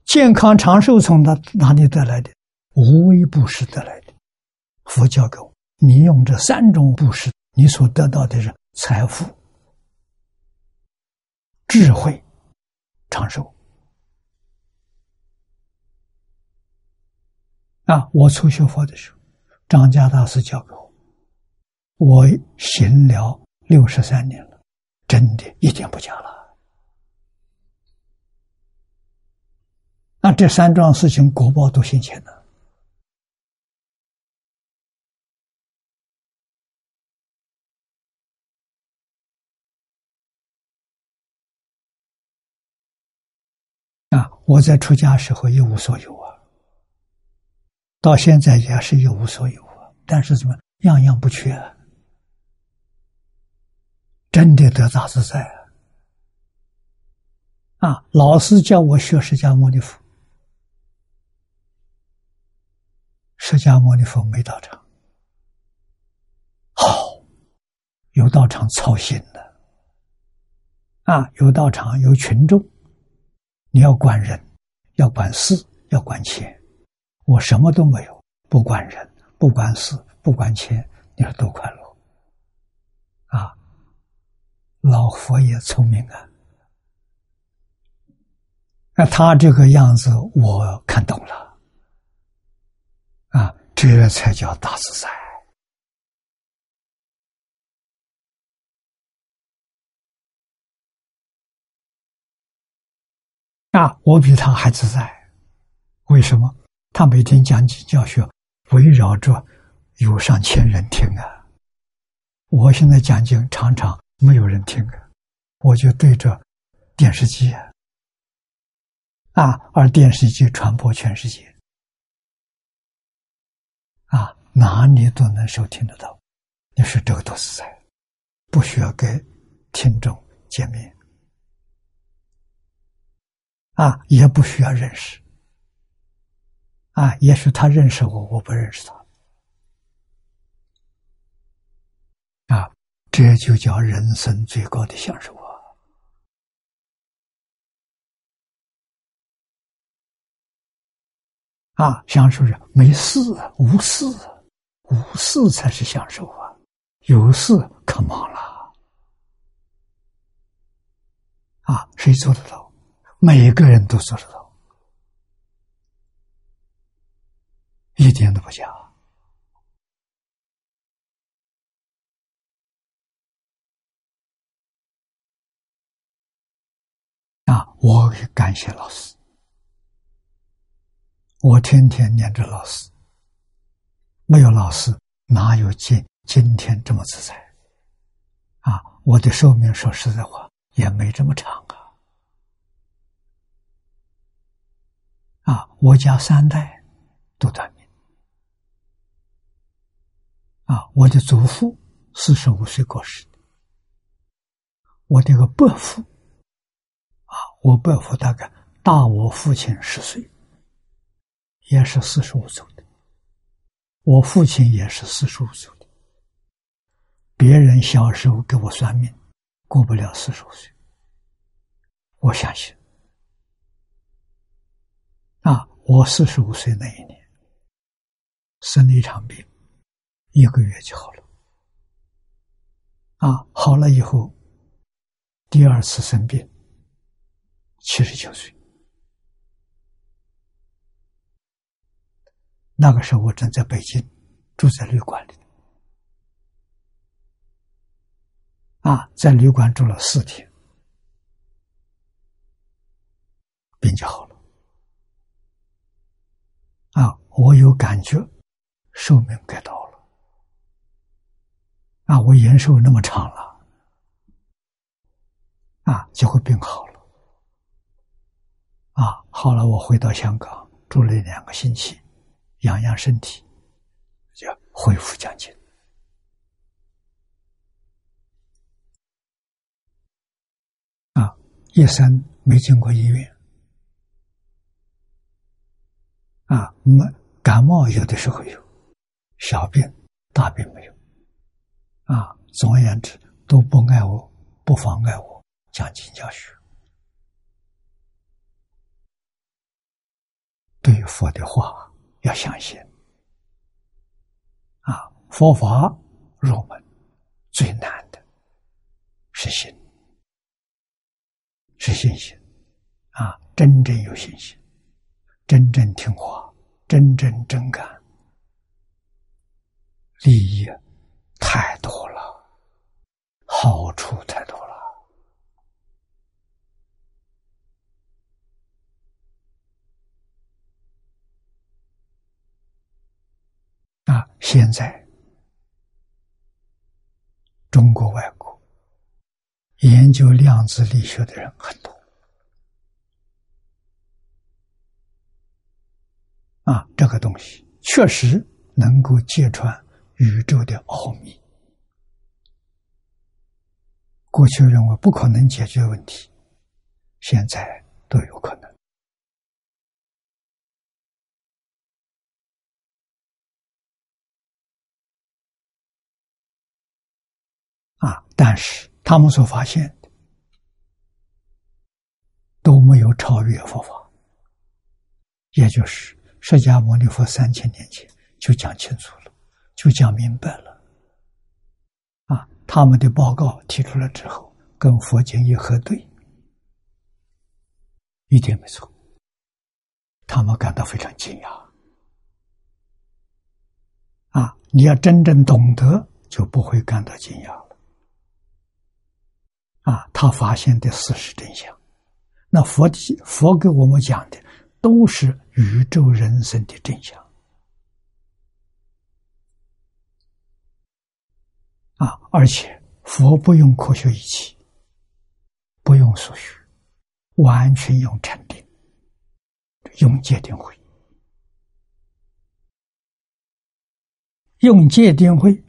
健康长寿从哪哪里得来的？无为布施得来的。佛教给我，你用这三种布施，你所得到的是财富、智慧、长寿。啊！我初学佛的时候，张家大师教给我，我行了六十三年了，真的一点不假了。那这三桩事情国报都现前了。啊！我在出家时候一无所有啊。到现在也是一无所有啊，但是怎么样样不缺？啊真的得大自在啊！啊，老师叫我学释迦牟尼佛，释迦牟尼佛没到场，好，有道场操心的啊，有道场有群众，你要管人，要管事，要管钱。我什么都没有，不管人，不管事，不管钱，你说多快乐啊！老佛爷聪明啊！那他这个样子，我看懂了，啊，这才叫大自在。啊，我比他还自在，为什么？他每天讲经教学，围绕着有上千人听啊。我现在讲经常常没有人听啊，我就对着电视机啊，啊，而电视机传播全世界，啊，哪里都能收听得到。你说这个多自在，不需要跟听众见面。啊，也不需要认识。啊，也许他认识我，我不认识他。啊，这就叫人生最高的享受啊！啊，享受着没事，无事，无事才是享受啊！有事可忙了。啊，谁做得到？每一个人都做得到，一点都不假。啊，我也感谢老师，我天天念着老师，没有老师，哪有今今天这么自在？啊，我的寿命说实在话也没这么长啊。啊，我家三代都短命。啊，我的祖父四十五岁过世的，我这个伯父，啊，我伯父大概大我父亲十岁，也是四十五岁的。我父亲也是四十五岁的。别人小时候给我算命，过不了四十五岁，我相信。啊！我四十五岁那一年，生了一场病，一个月就好了。啊，好了以后，第二次生病，七十九岁。那个时候我正在北京，住在旅馆里。啊，在旅馆住了四天，病就好了。啊，我有感觉，寿命该到了。啊，我延寿那么长了，啊，就会病好了。啊，好了，我回到香港住了两个星期，养养身体，就恢复将近。啊，一生没进过医院。啊，没感冒有的时候有，小病大病没有，啊，总而言之都不碍我，不妨碍我讲经教学。对佛的话要相信，啊，佛法入门最难的是心，是信心，啊，真正有信心。真正听话，真正真干，利益太多了，好处太多了。啊，现在中国外国研究量子力学的人很多。啊，这个东西确实能够揭穿宇宙的奥秘。过去认为不可能解决问题，现在都有可能。啊，但是他们所发现的都没有超越佛法，也就是。释迦牟尼佛三千年前就讲清楚了，就讲明白了。啊，他们的报告提出来之后，跟佛经一核对，一点没错。他们感到非常惊讶。啊，你要真正懂得，就不会感到惊讶了。啊，他发现的事实真相，那佛的佛给我们讲的都是宇宙人生的真相。啊，而且佛不用科学仪器，不用数学，完全用禅定，用戒定慧，用戒定慧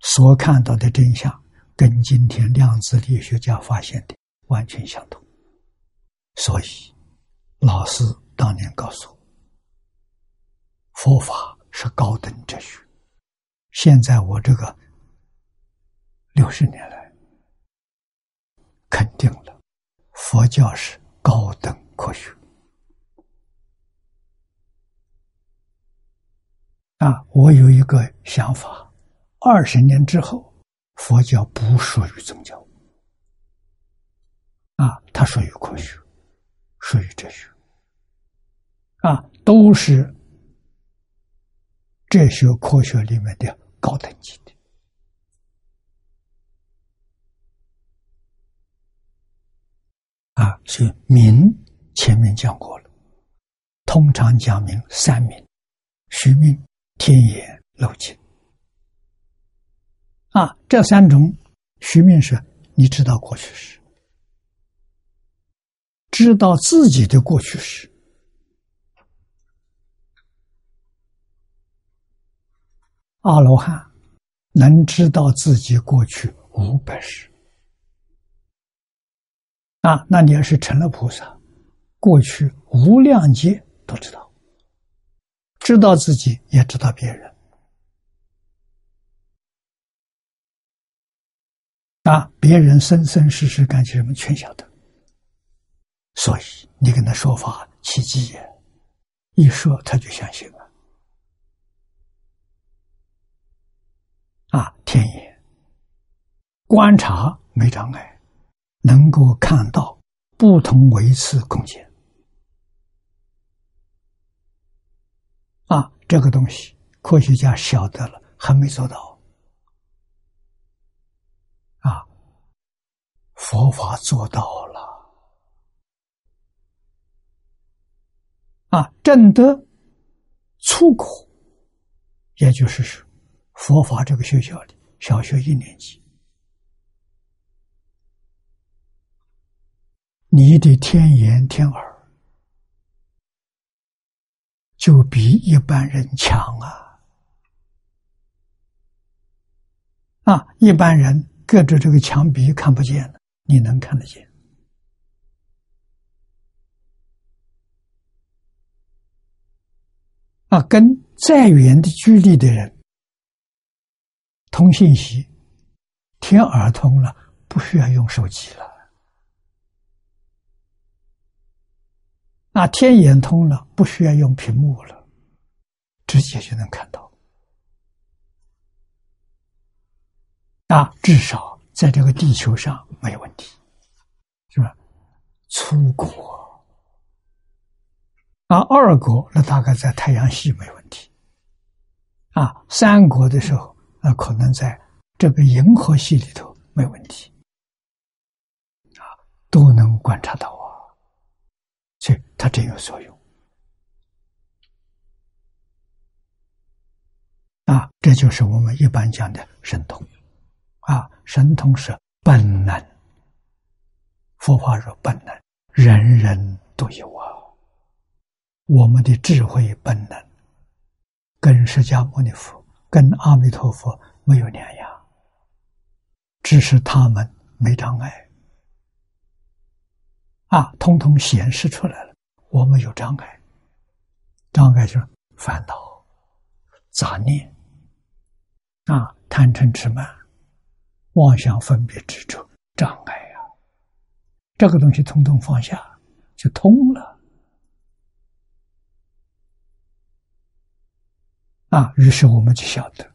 所看到的真相，跟今天量子力学家发现的完全相同。所以，老师当年告诉我，佛法是高等哲学。现在我这个六十年来肯定了，佛教是高等科学啊！我有一个想法：二十年之后，佛教不属于宗教啊，它属于科学，属于哲学啊，都是哲学科学里面的。高等级的啊，所以名前面讲过了，通常讲明三名：虚名、天眼、漏尽。啊，这三种虚名是，你知道过去式，知道自己的过去式。阿罗汉能知道自己过去五百世。啊，那你要是成了菩萨，过去无量劫都知道，知道自己也知道别人。啊，别人生生世世干些什么全晓得，所以你跟他说法奇迹也，一说他就相信了。啊，天眼观察没障碍，能够看到不同维次空间。啊，这个东西科学家晓得了，还没做到。啊，佛法做到了。啊，正得出口，也就是说。佛法这个学校里，小学一年级，你的天眼天耳就比一般人强啊！啊，一般人隔着这个墙壁看不见了，你能看得见跟再远的距离的人。通信息，天耳通了，不需要用手机了；那天眼通了，不需要用屏幕了，直接就能看到。啊，至少在这个地球上没有问题，是吧？出国啊，二国那大概在太阳系没问题，啊，三国的时候。那可能在这个银河系里头没问题，啊，都能观察到啊，所以它真有作用，啊，这就是我们一般讲的神通，啊，神通是本能，佛法说本能，人人都有，我们的智慧本能，跟释迦牟尼佛。跟阿弥陀佛没有两样，只是他们没障碍啊，通通显示出来了。我们有障碍，障碍就是烦恼、杂念啊，贪嗔痴慢、妄想分别执着障碍啊，这个东西通通放下，就通了。啊，于是我们就晓得，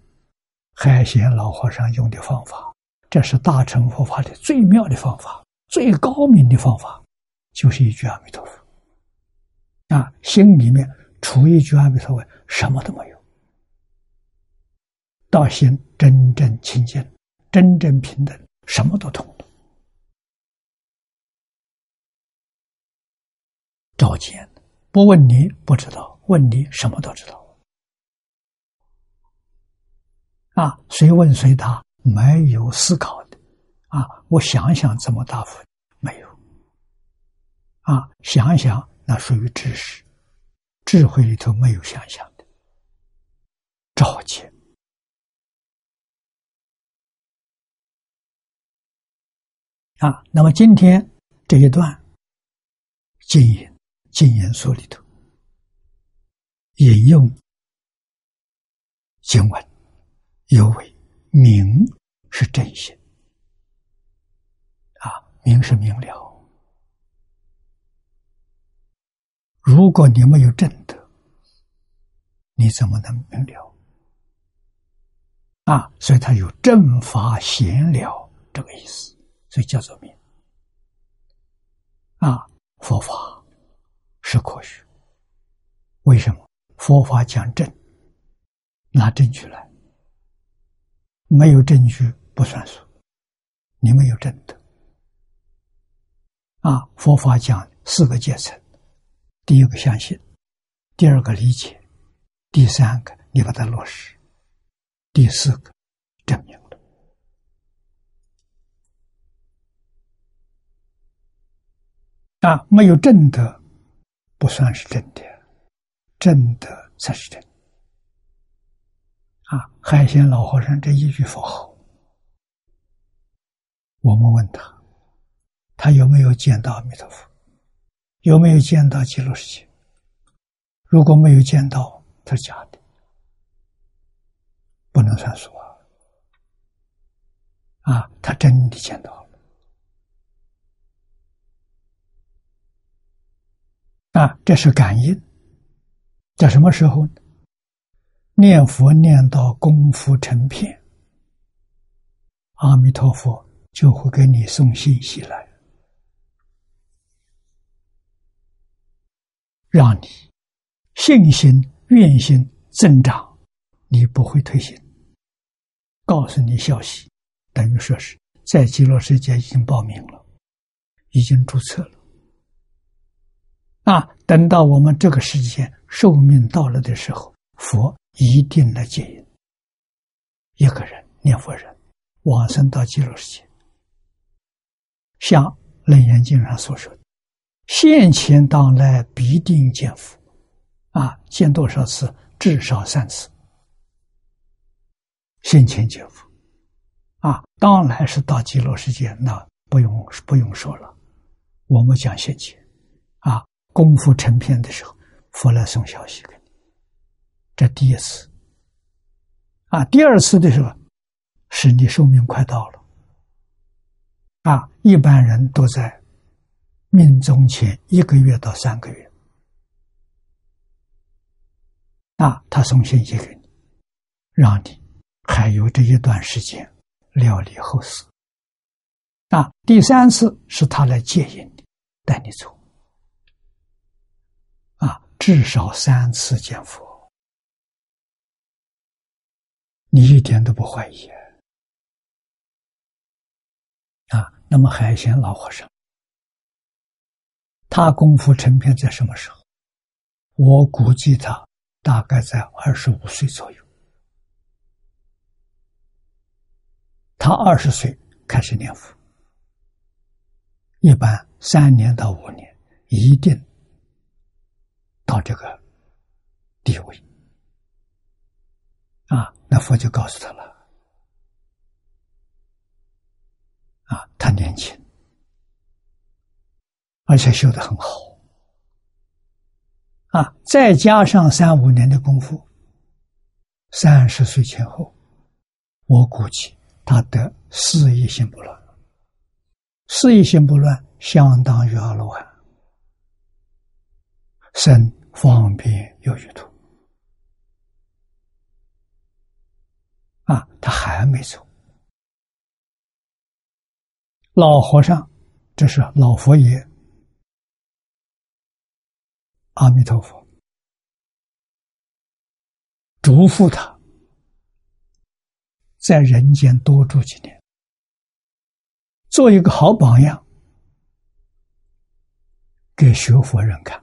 海贤老和尚用的方法，这是大乘佛法的最妙的方法，最高明的方法，就是一句阿弥陀佛。啊，心里面除一句阿弥陀佛，什么都没有。道心真正清净，真正平等，什么都通了。照见，不问你不知道，问你什么都知道。啊，谁问谁答，没有思考的。啊，我想想怎么答复，没有。啊，想想那属于知识，智慧里头没有想象的，照见。啊，那么今天这一段经言经言书里头引用经文。有为明是正心啊，明是明了。如果你没有正德，你怎么能明了？啊，所以它有正法闲了这个意思，所以叫做明。啊，佛法是科学，为什么？佛法讲正，拿证据来。没有证据不算数，你没有证的。啊，佛法讲四个阶层：第一个相信，第二个理解，第三个你把它落实，第四个证明了。啊，没有正德，不算是真的，正德才是真。啊，海鲜老和尚这一句佛号，我们问他，他有没有见到阿弥陀佛？有没有见到极乐世界？如果没有见到，他是假的，不能算数啊！啊，他真的见到了。啊，这是感应，在什么时候呢？念佛念到功夫成片，阿弥陀佛就会给你送信息来，让你信心、愿心增长，你不会退心。告诉你消息，等于说是在极乐世界已经报名了，已经注册了。啊，等到我们这个世界寿命到了的时候，佛。一定来接引一个人念佛人往生到极乐世界，像《楞严经》上所说的：“现前当来必定见佛。”啊，见多少次？至少三次。现前见佛，啊，当来是到极乐世界，那不用不用说了。我们讲现前，啊，功夫成片的时候，佛来送消息给。这第一次，啊，第二次的时候，是你寿命快到了，啊，一般人都在命中前一个月到三个月，啊，他送信息给你，让你还有这一段时间料理后事，啊，第三次是他来接引你，带你走，啊，至少三次见佛。你一点都不怀疑啊？那么海鲜老和尚，他功夫成片在什么时候？我估计他大概在二十五岁左右。他二十岁开始念佛，一般三年到五年一定到这个地位。啊，那佛就告诉他了，啊，他年轻，而且修的很好，啊，再加上三五年的功夫，三十岁前后，我估计他得四意心不乱，四意心不乱相当于阿罗汉，身方便有余土。啊，他还没走。老和尚，这是老佛爷阿弥陀佛嘱咐他，在人间多住几年，做一个好榜样，给学佛人看，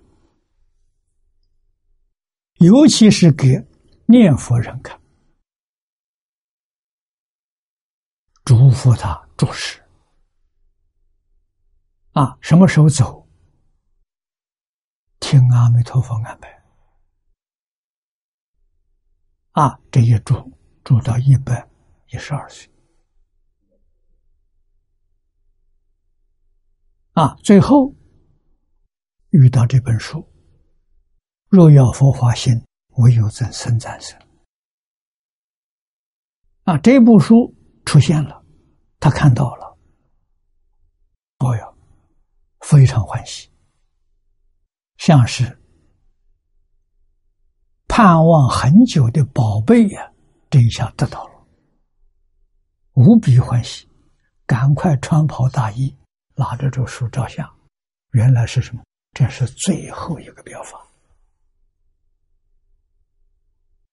尤其是给念佛人看，嘱咐他做事。啊，什么时候走？听阿弥陀佛安排。啊，这一住住到一百一十二岁。啊，最后遇到这本书，若要佛法心，唯有真生战生。啊，这部书出现了，他看到了，哦哟。非常欢喜，像是盼望很久的宝贝呀，这一下得到了，无比欢喜，赶快穿袍大衣，拿着这书照相。原来是什么？这是最后一个表法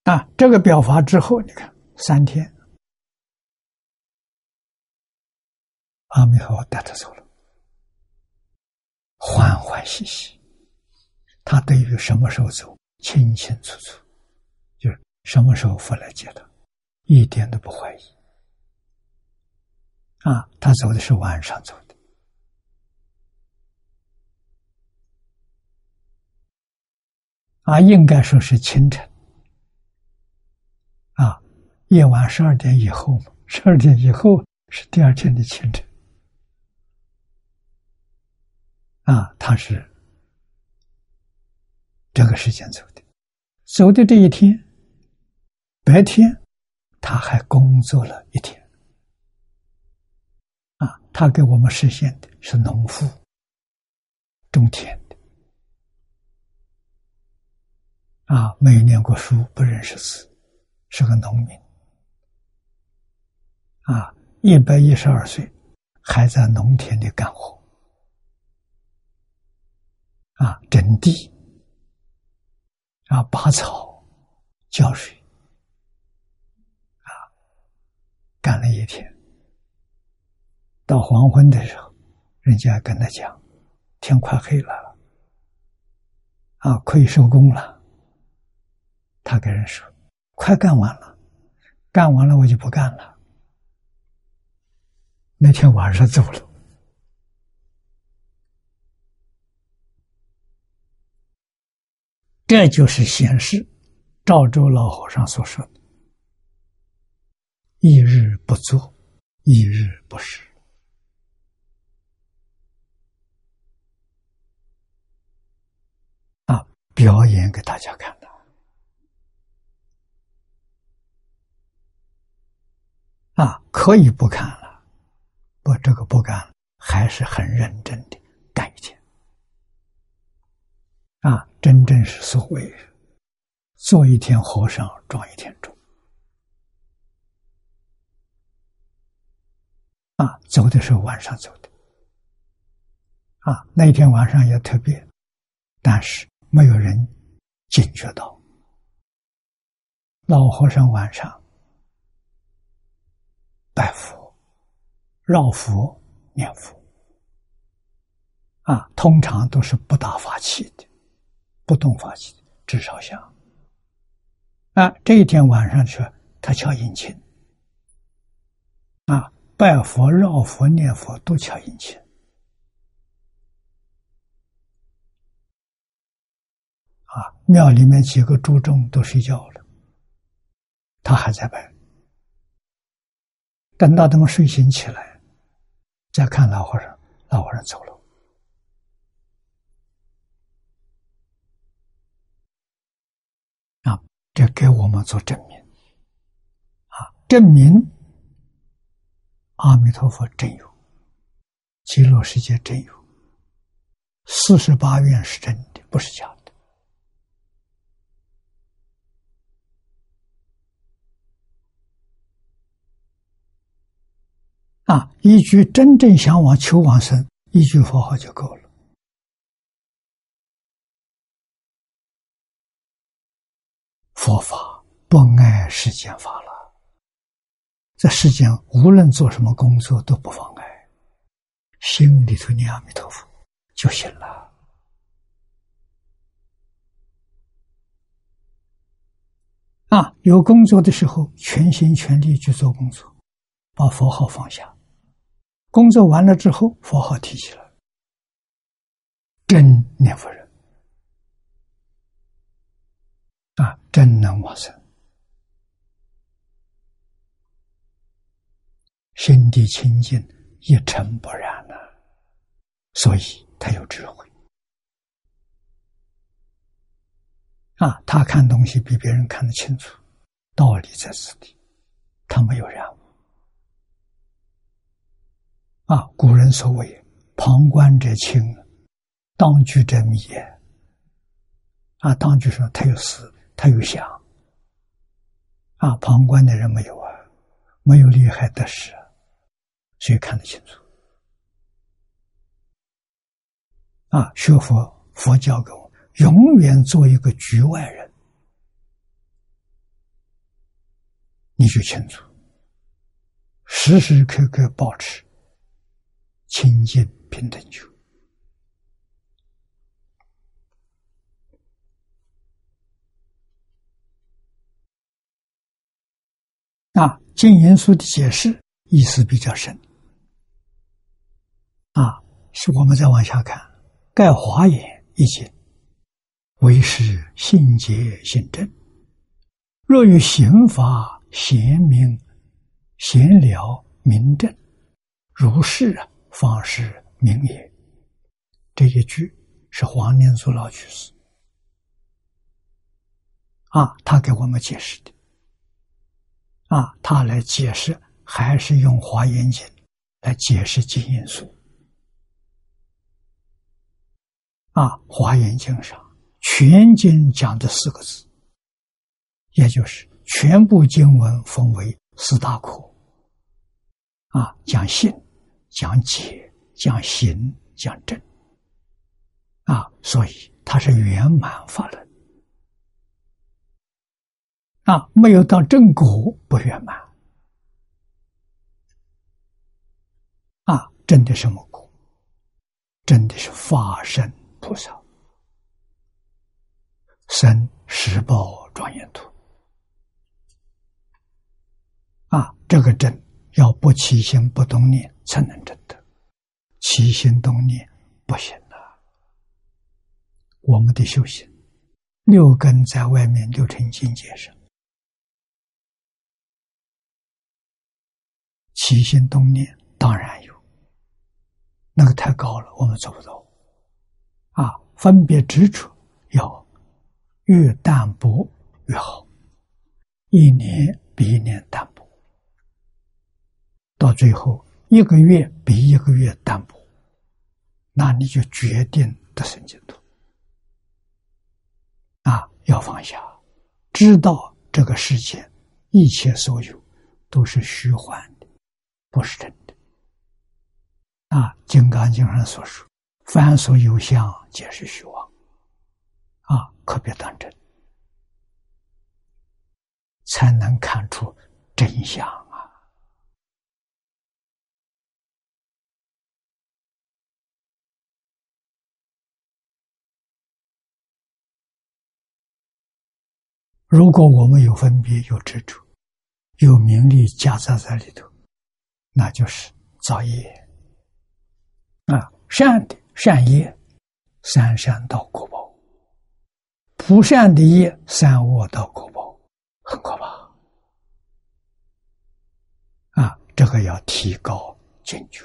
啊！这个表法之后，你看三天，阿弥陀佛带他走了。欢欢喜喜，他对于什么时候走清清楚楚，就是什么时候佛来接他，一点都不怀疑。啊，他走的是晚上走的，啊，应该说是清晨，啊，夜晚十二点以后嘛，十二点以后是第二天的清晨。啊，他是这个时间走的，走的这一天，白天他还工作了一天。啊，他给我们实现的是农夫种田的，啊，没念过书，不认识字，是个农民。啊，一百一十二岁，还在农田里干活。啊，整地，啊，拔草，浇水，啊，干了一天。到黄昏的时候，人家跟他讲，天快黑了，啊，可以收工了。他跟人说，快干完了，干完了我就不干了。那天晚上走了。这就是显示赵州老和尚所说的：“一日不作，一日不食。”啊，表演给大家看的。啊，可以不看了，不，这个不干，还是很认真的。啊，真正是所谓做一天和尚撞一天钟。啊，走的时候晚上走的。啊，那天晚上也特别，但是没有人警觉到。老和尚晚上拜佛、绕佛、念佛。啊，通常都是不打法器的。不动法器，至少想啊，这一天晚上去，他敲引磬，啊，拜佛、绕佛、念佛都敲引磬，啊，庙里面几个诸众都睡觉了，他还在拜。等到他们睡醒起来，再看老和尚，老和尚走了。这给我们做证明，啊，证明阿弥陀佛真有，极乐世界真有，四十八愿是真的，不是假的。啊，一句真正向往求往生，一句佛号就够了。佛法不碍世间法了，在世间无论做什么工作都不妨碍，心里头念阿弥陀佛就行了。啊，有工作的时候，全心全力去做工作，把佛号放下。工作完了之后，佛号提起来，真念佛人啊，真能往生，心地清净，一尘不染了，所以他有智慧。啊，他看东西比别人看得清楚，道理在此地，他没有染污。啊，古人所谓“旁观者清，当局者迷”。啊，当局说他有思，他又想。啊，旁观的人没有啊，没有利害得失，所以看得清楚。啊，学佛佛教给我。永远做一个局外人，你就清楚，时时刻刻保持清净平等觉。净严书的解释意思比较深。啊，是我们再往下看，盖华严一经。为是性洁性正，若有刑法贤明贤了明正，如是啊方是明也。这一句是黄念祖老居士啊，他给我们解释的啊，他来解释还是用华严经来解释经因素啊，华严经上。全经讲的四个字，也就是全部经文分为四大科，啊，讲信、讲解、讲行、讲正，啊，所以它是圆满法轮，啊，没有到正果不圆满，啊，真的什么果？真的是法身菩萨。生十报庄严图啊，这个证要不起心不动念才能证得，起心动念不行了。我们的修行六根在外面六尘境界上，起心动念当然有，那个太高了，我们做不到。啊，分别执着要。越淡薄越好，一年比一年淡薄，到最后一个月比一个月淡薄，那你就决定得生净土。啊，要放下，知道这个世界一切所有都是虚幻的，不是真的。啊，《金刚经》上所说：“凡所有相，皆是虚妄。”啊，可别当真，才能看出真相啊！如果我们有分别、有执着、有名利夹杂在里头，那就是造业啊！善的善业，三善道果报。不善的业，三恶道果报，很可怕。啊，这个要提高警觉。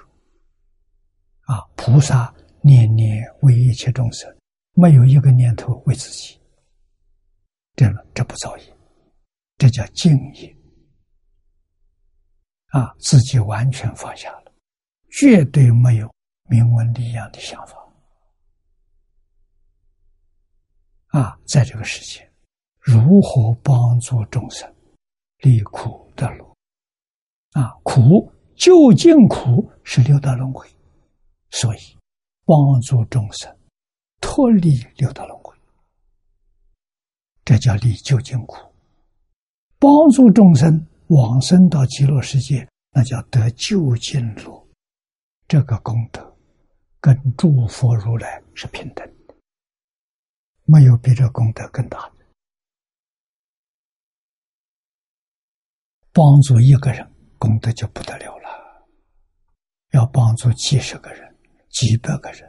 啊，菩萨念念为一切众生，没有一个念头为自己。这这不造业，这叫敬业。啊，自己完全放下了，绝对没有名闻利养的想法。啊，在这个世界，如何帮助众生离苦得乐？啊，苦究竟苦是六道轮回，所以帮助众生脱离六道轮回，这叫离究竟苦。帮助众生往生到极乐世界，那叫得究竟路。这个功德跟诸佛如来是平等的，没有比这功德更大的。帮助一个人，功德就不得了了；要帮助几十个人、几百个人，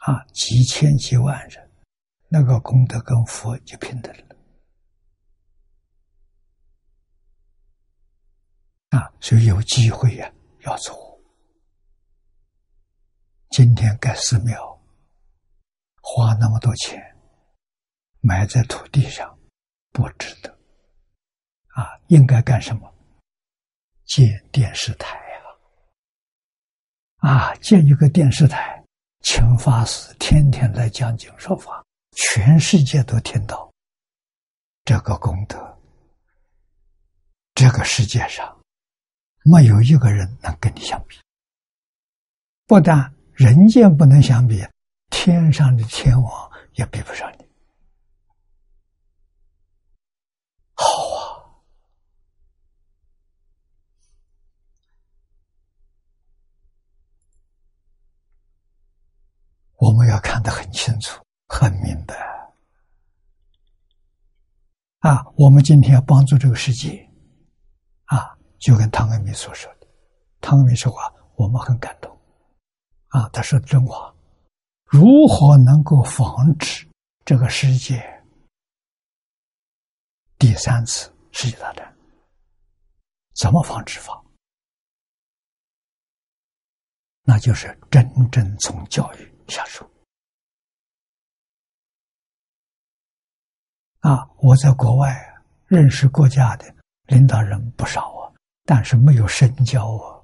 啊，几千几万人，那个功德跟佛就平等了。啊，所以有机会呀，要做。今天盖寺庙，花那么多钱，埋在土地上，不值得。啊，应该干什么？建电视台呀！啊，建一个电视台，请法师天天来讲经说法，全世界都听到。这个功德，这个世界上没有一个人能跟你相比。不但人间不能相比，天上的天王也比不上你。好啊。我们要看得很清楚、很明白啊！我们今天要帮助这个世界，就跟汤恩明所说的，汤恩明说话我们很感动啊。他说真话，如何能够防止这个世界第三次世界大战？怎么防止法？那就是真正从教育。下手啊！我在国外认识国家的领导人不少，但是没有深交啊。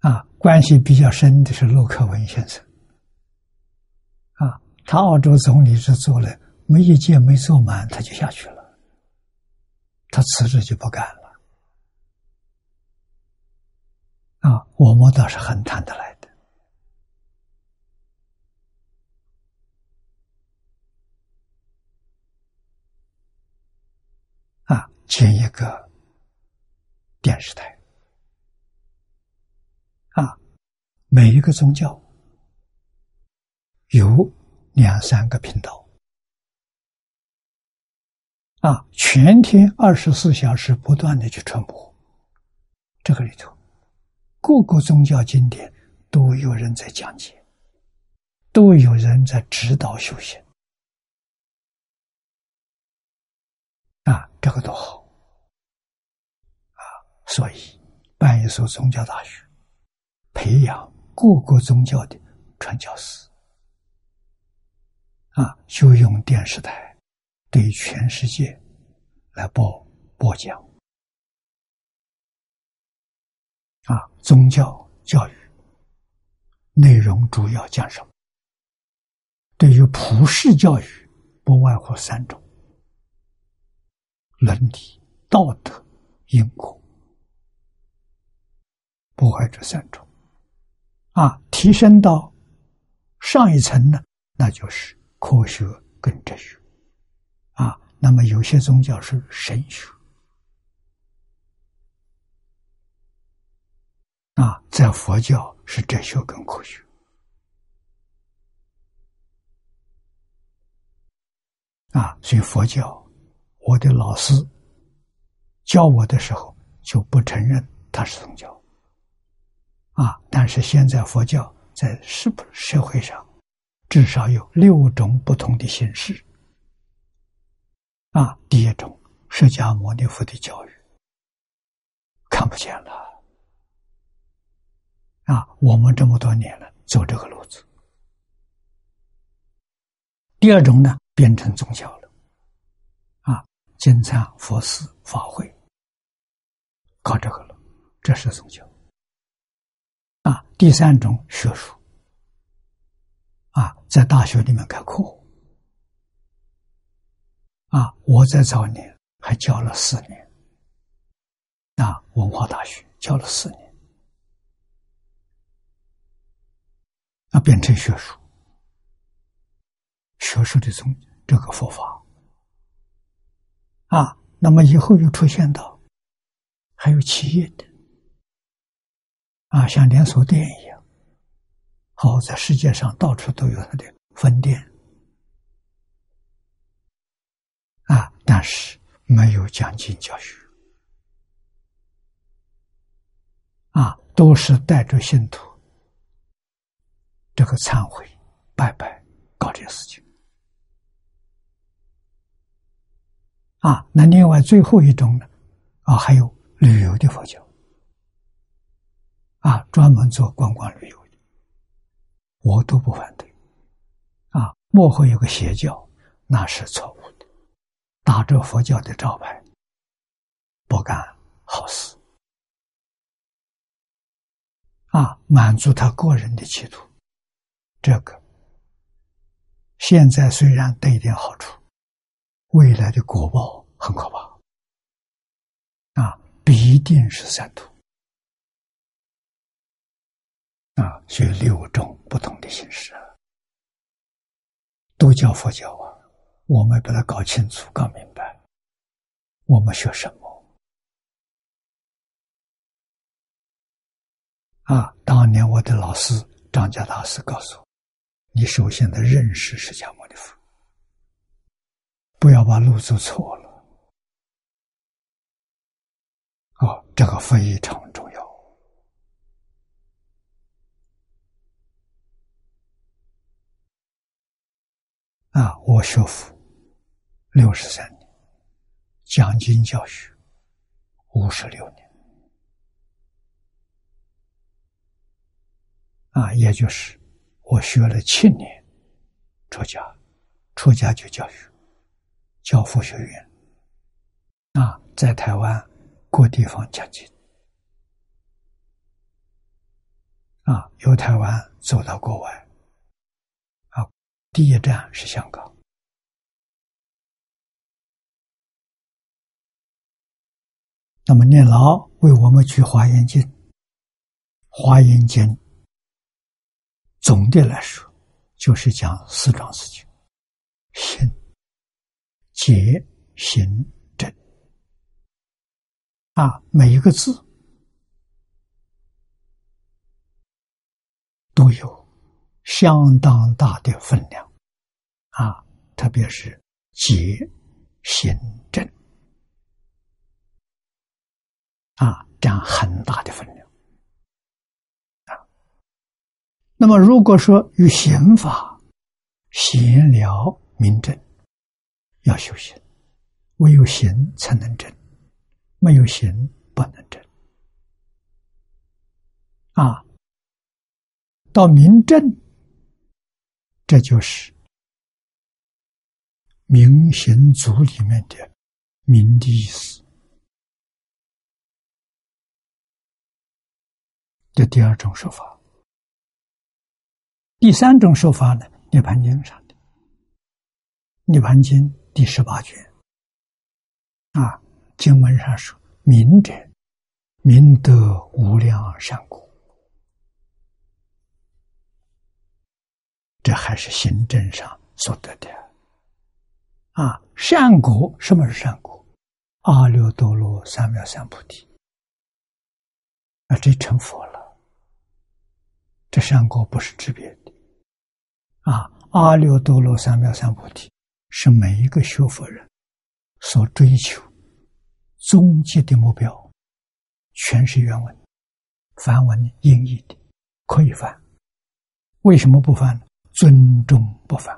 啊，关系比较深的是陆克文先生啊，他澳洲总理是做了。没一届没做满，他就下去了。他辞职就不干了。啊，我们倒是很谈得来的。建一个电视台。啊，每一个宗教有两三个频道。啊，全天二十四小时不断的去传播，这个里头，各个宗教经典都有人在讲解，都有人在指导修行。啊，这个多好！所以办一所宗教大学，培养各个宗教的传教士。啊，就用电视台。对全世界来播播讲啊，宗教教育内容主要讲什么？对于普世教育，不外乎三种：伦理、道德、因果，不坏这三种。啊，提升到上一层呢，那就是科学跟哲学。啊，那么有些宗教是神学，啊，在佛教是哲学跟科学，啊，所以佛教，我的老师教我的时候就不承认它是宗教，啊，但是现在佛教在社社会上至少有六种不同的形式。啊，第一种释迦牟尼佛的教育看不见了。啊，我们这么多年了，走这个路子。第二种呢，变成宗教了。啊，经常佛寺法会搞这个了，这是宗教。啊，第三种学术。啊，在大学里面开课。啊！我在早年还教了四年，啊，文化大学教了四年，啊，变成学术，学术的宗这个佛法啊，那么以后又出现到还有企业的啊，像连锁店一样，好在世界上到处都有它的分店啊，但是没有讲经教学啊，都是带着信徒。这个忏悔、拜拜，搞这个事情啊。那另外最后一种呢，啊，还有旅游的佛教啊，专门做观光旅游的，我都不反对啊。幕后有个邪教，那是错误的，打着佛教的招牌，不干好事啊，满足他个人的企图。这个现在虽然得一点好处，未来的果报很可怕啊！必定是三途啊！学六种不同的形式，都叫佛教啊！我们把它搞清楚、搞明白，我们学什么啊？当年我的老师张家大师告诉我。你首先得认识释迦牟尼佛，不要把路走错了。啊，这个非常重要。啊，我学佛六十三年，讲经教学五十六年，啊，也就是。我学了七年，出家，出家就教学，教佛学院，啊，在台湾各地方讲经，啊，由台湾走到国外，第一站是香港，那么念老为我们去华严经，华严经。总的来说，就是讲四桩事情：心、结、行、正。啊，每一个字都有相当大的分量，啊，特别是结、行、正，啊，占很大的分量啊。那么，如果说与刑法闲聊明正，要修行，唯有行才能正，没有行不能正。啊，到明正，这就是明行祖里面的明的意思。的第二种说法。第三种说法呢，《涅盘经》上的《涅盘经》第十八卷，啊，经文上说：“明者，明得无量善果。”这还是行政上所得的。啊，善果什么是善果？阿耨多罗三藐三菩提。啊，这成佛了。这善果不是指别的。啊，阿耨多罗三藐三菩提是每一个学佛人所追求终极的目标，全是原文、梵文音译的，可以翻。为什么不翻呢？尊重不凡。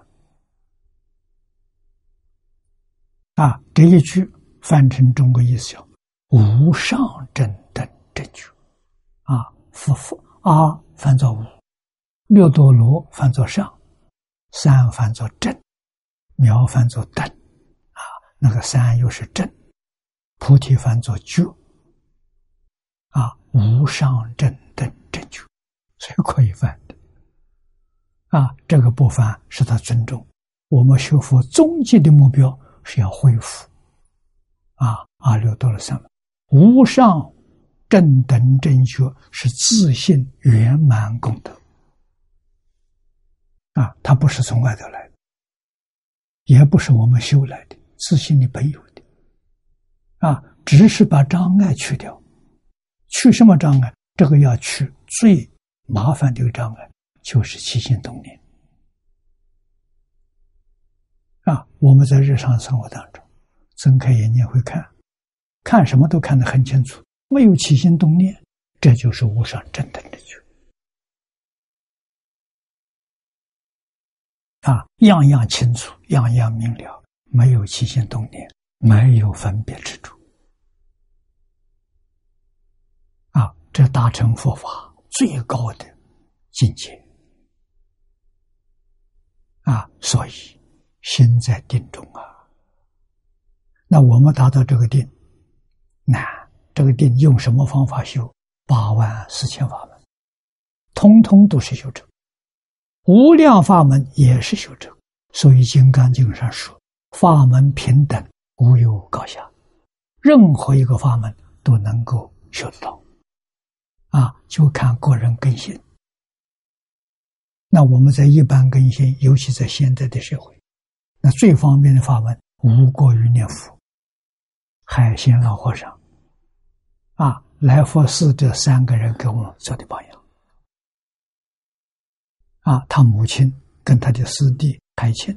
啊，这一句翻成中国意思叫“无上正等正觉”。啊，佛佛阿翻作无，六多罗翻作上。三翻作正，苗翻作等，啊，那个三又是正，菩提翻作觉，啊，无上正等正觉，所以可以翻的，啊，这个不翻是他尊重我们修佛终极的目标是要恢复，啊，阿耨多罗三无上正等正觉是自信圆满功德。啊，它不是从外头来的，也不是我们修来的，自信里本有的。啊，只是把障碍去掉，去什么障碍？这个要去最麻烦的一个障碍，就是起心动念。啊，我们在日常生活当中，睁开眼睛会看，看什么都看得很清楚，没有起心动念，这就是无上正等之觉。啊，样样清楚，样样明了，没有起心动念，没有分别之处。啊，这大乘佛法最高的境界。啊，所以心在定中啊。那我们达到这个定，难。这个定用什么方法修？八万四千法门，通通都是修正。无量法门也是修正，所以《金刚经》上说：“法门平等，无有高下，任何一个法门都能够修得到。”啊，就看个人根性。那我们在一般根性，尤其在现在的社会，那最方便的法门无过于念佛。海鲜老和尚，啊，来佛寺这三个人给我们做的榜样。啊，他母亲跟他的师弟开亲，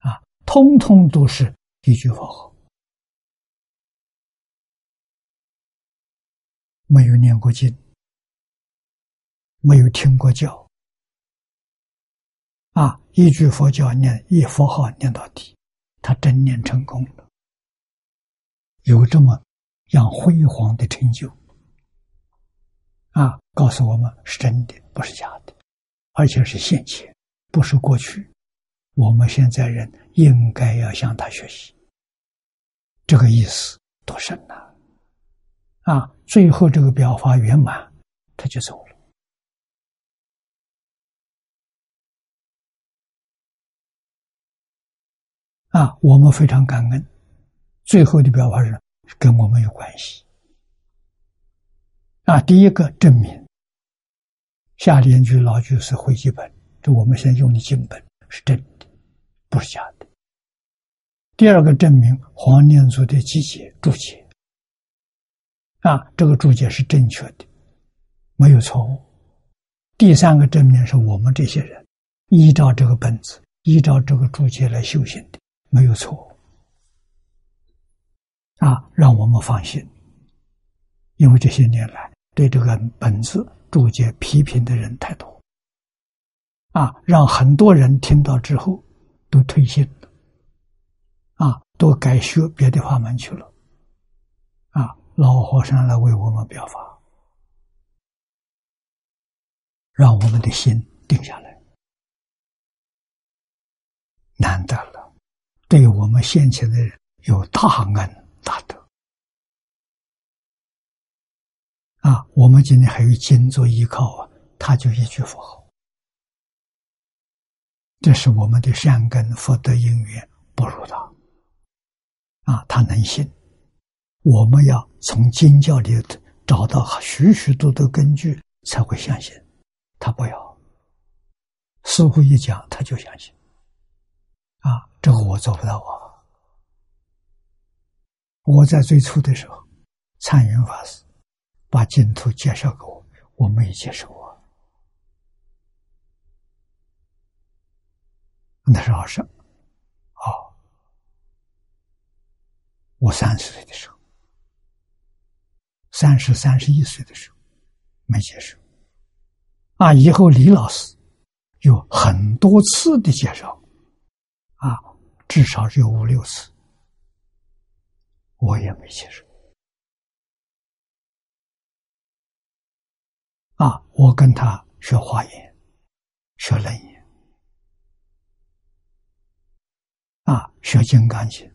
啊，通通都是一句佛，没有念过经，没有听过教，一句佛教念一佛号念到底，他真念成功了，有这么样辉煌的成就，啊，告诉我们是真的，不是假的。而且是现前，不是过去。我们现在人应该要向他学习，这个意思多深呐！啊，最后这个表法圆满，他就走了。啊，我们非常感恩。最后的表法是跟我们有关系。啊，第一个证明。下联句老句是会记本，这我们现在用的经本是真的，不是假的。第二个证明黄念祖的集结注解，啊，这个注解是正确的，没有错误。第三个证明是我们这些人依照这个本子，依照这个注解来修行的，没有错。啊，让我们放心，因为这些年来对这个本子。注解批评的人太多，啊，让很多人听到之后都退心了，啊，都改学别的法门去了，啊，老和尚来为我们表法，让我们的心定下来，难得了，对我们现前的人有大恩大德。啊，我们今天还有经做依靠啊，他就一句佛号，这是我们的善根福德因缘不如他。啊，他能信，我们要从经教里找到许许多多根据才会相信，他不要，师傅一讲他就相信，啊，这个我做不到啊，我在最初的时候，参云法师。把净土介绍给我，我没接受啊。那时候是，哦，我三十岁的时候，三十三十一岁的时候，没接受。啊，以后李老师有很多次的介绍，啊，至少有五六次，我也没接受。啊，我跟他学华严，学楞严，啊，学金刚经，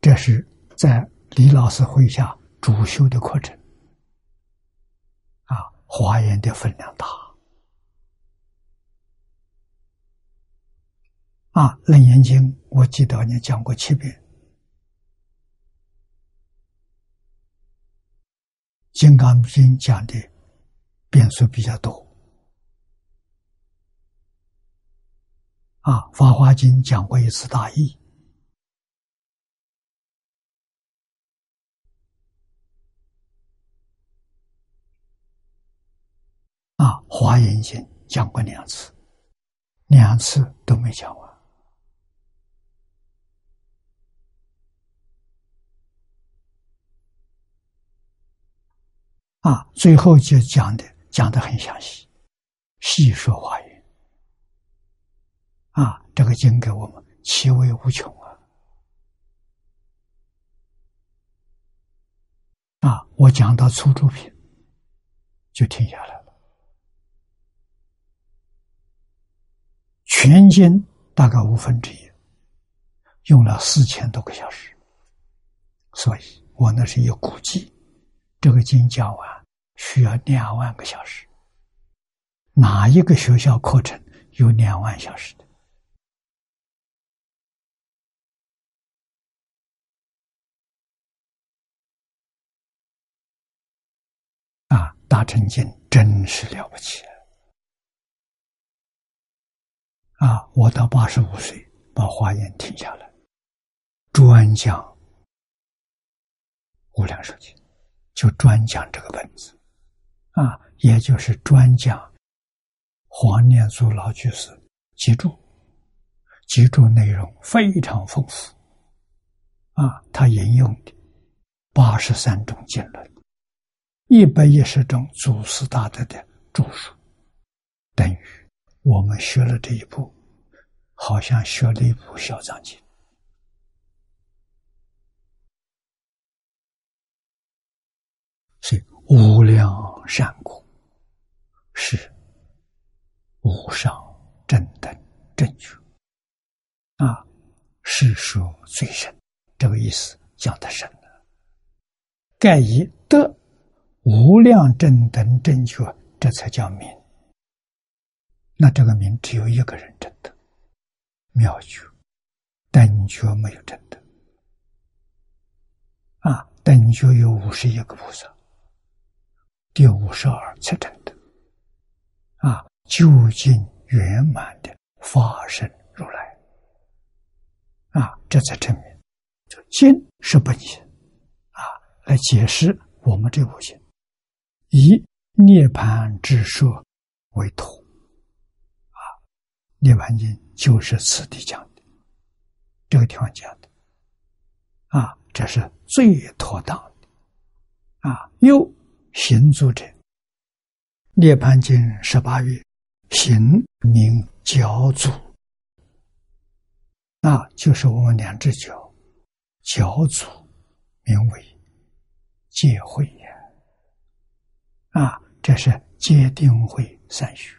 这是在李老师麾下主修的课程。啊，华严的分量大，啊，楞严经我记得你讲过七遍。《金刚经》讲的变数比较多，啊，《法华经》讲过一次大义，啊，《华严经》讲过两次，两次都没讲完。啊，最后就讲的讲的很详细，细说华严。啊，这个经给我们其味无穷啊！啊，我讲到初住品就停下来了，全经大概五分之一，用了四千多个小时，所以我那是一个估计。这个经讲完需要两万个小时，哪一个学校课程有两万小时的？啊，大乘经真是了不起啊！我到八十五岁把华严停下来，专讲无量寿经。就专讲这个本子，啊，也就是专讲黄念祖老居士记住，记住内容非常丰富，啊，他引用的八十三种经论，一百一十种祖师大德的著述，等于我们学了这一部，好像学了一部《小藏经》。是无量善果，是无上正等正觉啊，是说最深，这个意思讲的深了。盖以得无量正等正觉，这才叫名。那这个名只有一个人真的，妙觉等觉没有真的啊，等觉有五十一个菩萨。第五十二次真的，啊，究竟圆满的发生如来，啊，这才证明，这经是本心，啊，来解释我们这部经，以涅盘之说为托，啊，涅盘经就是此地讲的，这个地方讲的，啊，这是最妥当的，啊，又。行足者，《涅盘经》十八月，行名脚足，那就是我们两只脚，脚足名为戒会也。啊，这是戒定慧三学。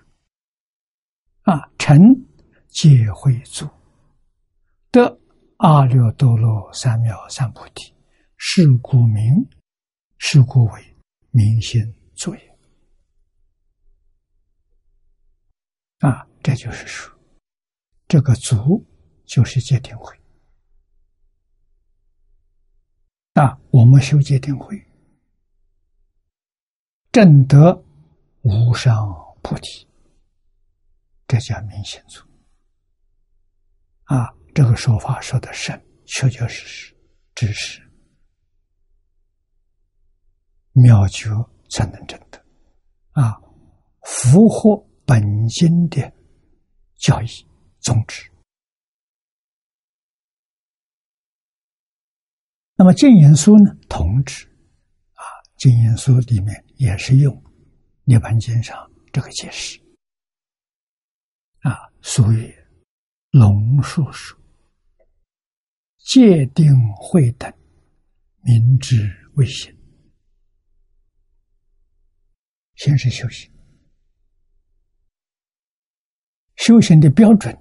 啊，成戒会足，得阿耨多罗三藐三菩提，是故名，是故为。明心作业啊，这就是说，这个足就是戒定慧啊。我们修戒定慧，正得无上菩提，这叫明心足啊。这个说法说的深，确确实实，只是。妙觉才能证得，啊，符合本经的教义宗旨。那么净言书呢？同旨，啊，净言书里面也是用《涅盘经》上这个解释，啊，所以龙树说：“戒定慧等，明之为行。”先是修行，修行的标准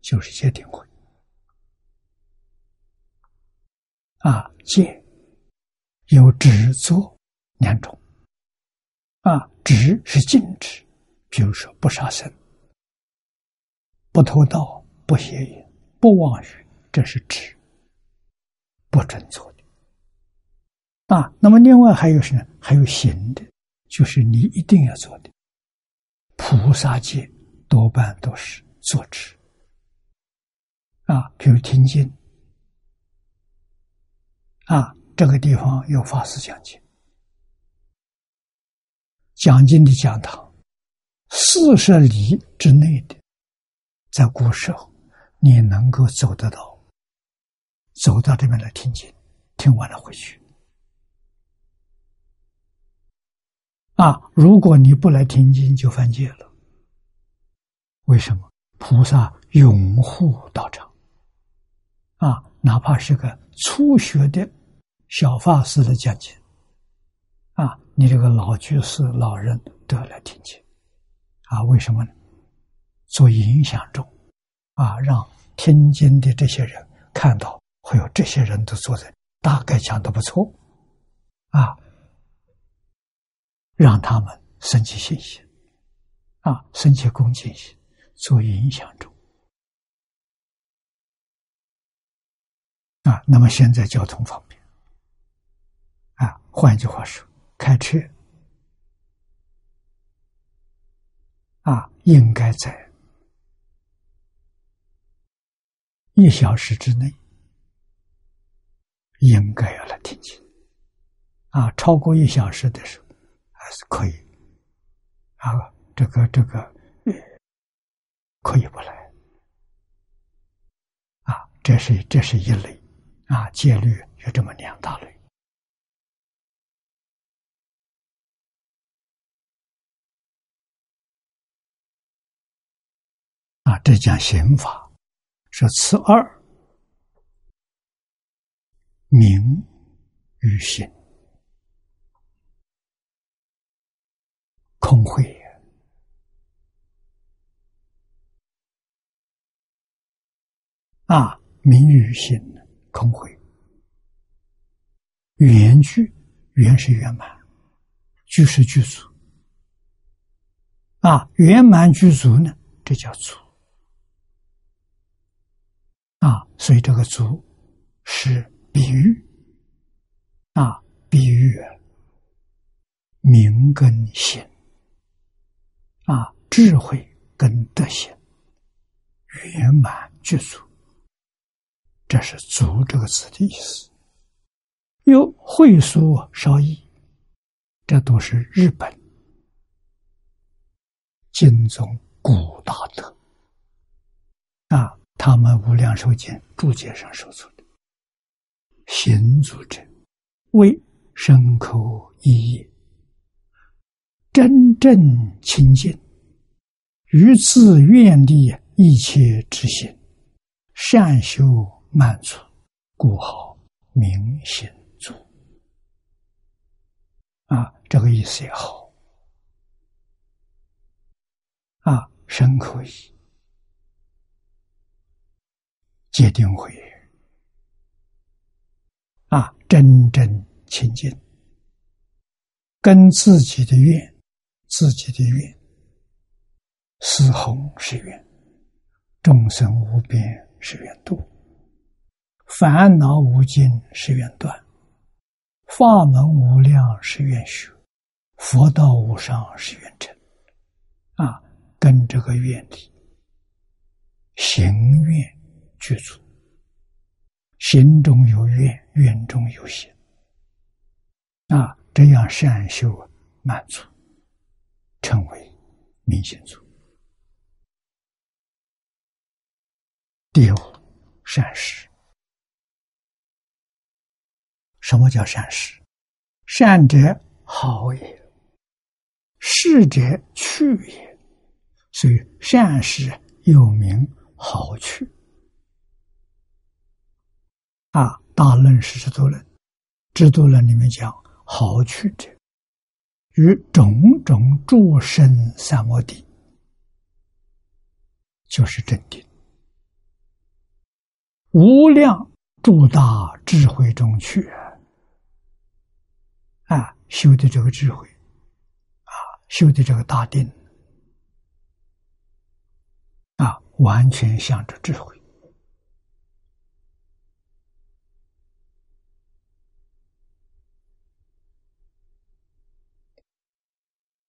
就是戒定慧。啊，戒有止作两种。啊，止是禁止，比如说不杀生、不偷盗、不邪淫、不妄语，这是止，不准做的。啊，那么另外还有什么？还有行的。就是你一定要做的，菩萨戒多半都是坐持，啊，比如听经，啊，这个地方有法师讲经，讲经的讲堂，四十里之内的，在古时候，你能够走得到，走到这边来听经，听完了回去。啊，如果你不来听经，就犯戒了。为什么？菩萨拥护道场。啊，哪怕是个初学的小法师的讲解，啊，你这个老居士、老人都要来听经，啊，为什么呢？做影响众，啊，让听经的这些人看到，会有这些人都坐在，大概讲的不错，啊，让他们升起信心，啊，升起恭敬心，做影响中。啊，那么现在交通方便，啊，换一句话说，开车，啊，应该在一小时之内，应该要来听经，啊，超过一小时的时候还是可以，啊，这个这个可以不来，啊，这是这是一类。啊，戒律有这么两大类。啊，这讲刑法，说此二名与心空慧。啊，名与心。空慧，圆具圆是圆满，具是具足。啊，圆满具足呢，这叫足。啊，所以这个足是比喻。啊，比喻明跟心啊，智慧跟德行圆满具足。这是“足”这个词的意思。有会所少义，这都是日本经宗古大德啊，他们《无量寿经》注解上说出的。行足者，为身口意业真正清净，于自愿力一切之心，善修。满足，故好明心足。啊，这个意思也好。啊，深可以界定会啊，真正清净，跟自己的愿，自己的愿，思弘是愿，众生无边是愿度。烦恼无尽是愿断，法门无量是愿修，佛道无上是愿成。啊，跟这个愿力，行愿具足，心中有愿，愿中有行。啊，这样善修满足，成为明心足。第五，善事。什么叫善事？善者好也，事者去也。所以善事又名好去。啊，大论是制度论，制度论里面讲好去者，与种种诸生三摩地，就是真谛，无量诸大智慧中去。啊，修的这个智慧，啊，修的这个大定，啊，完全向着智慧，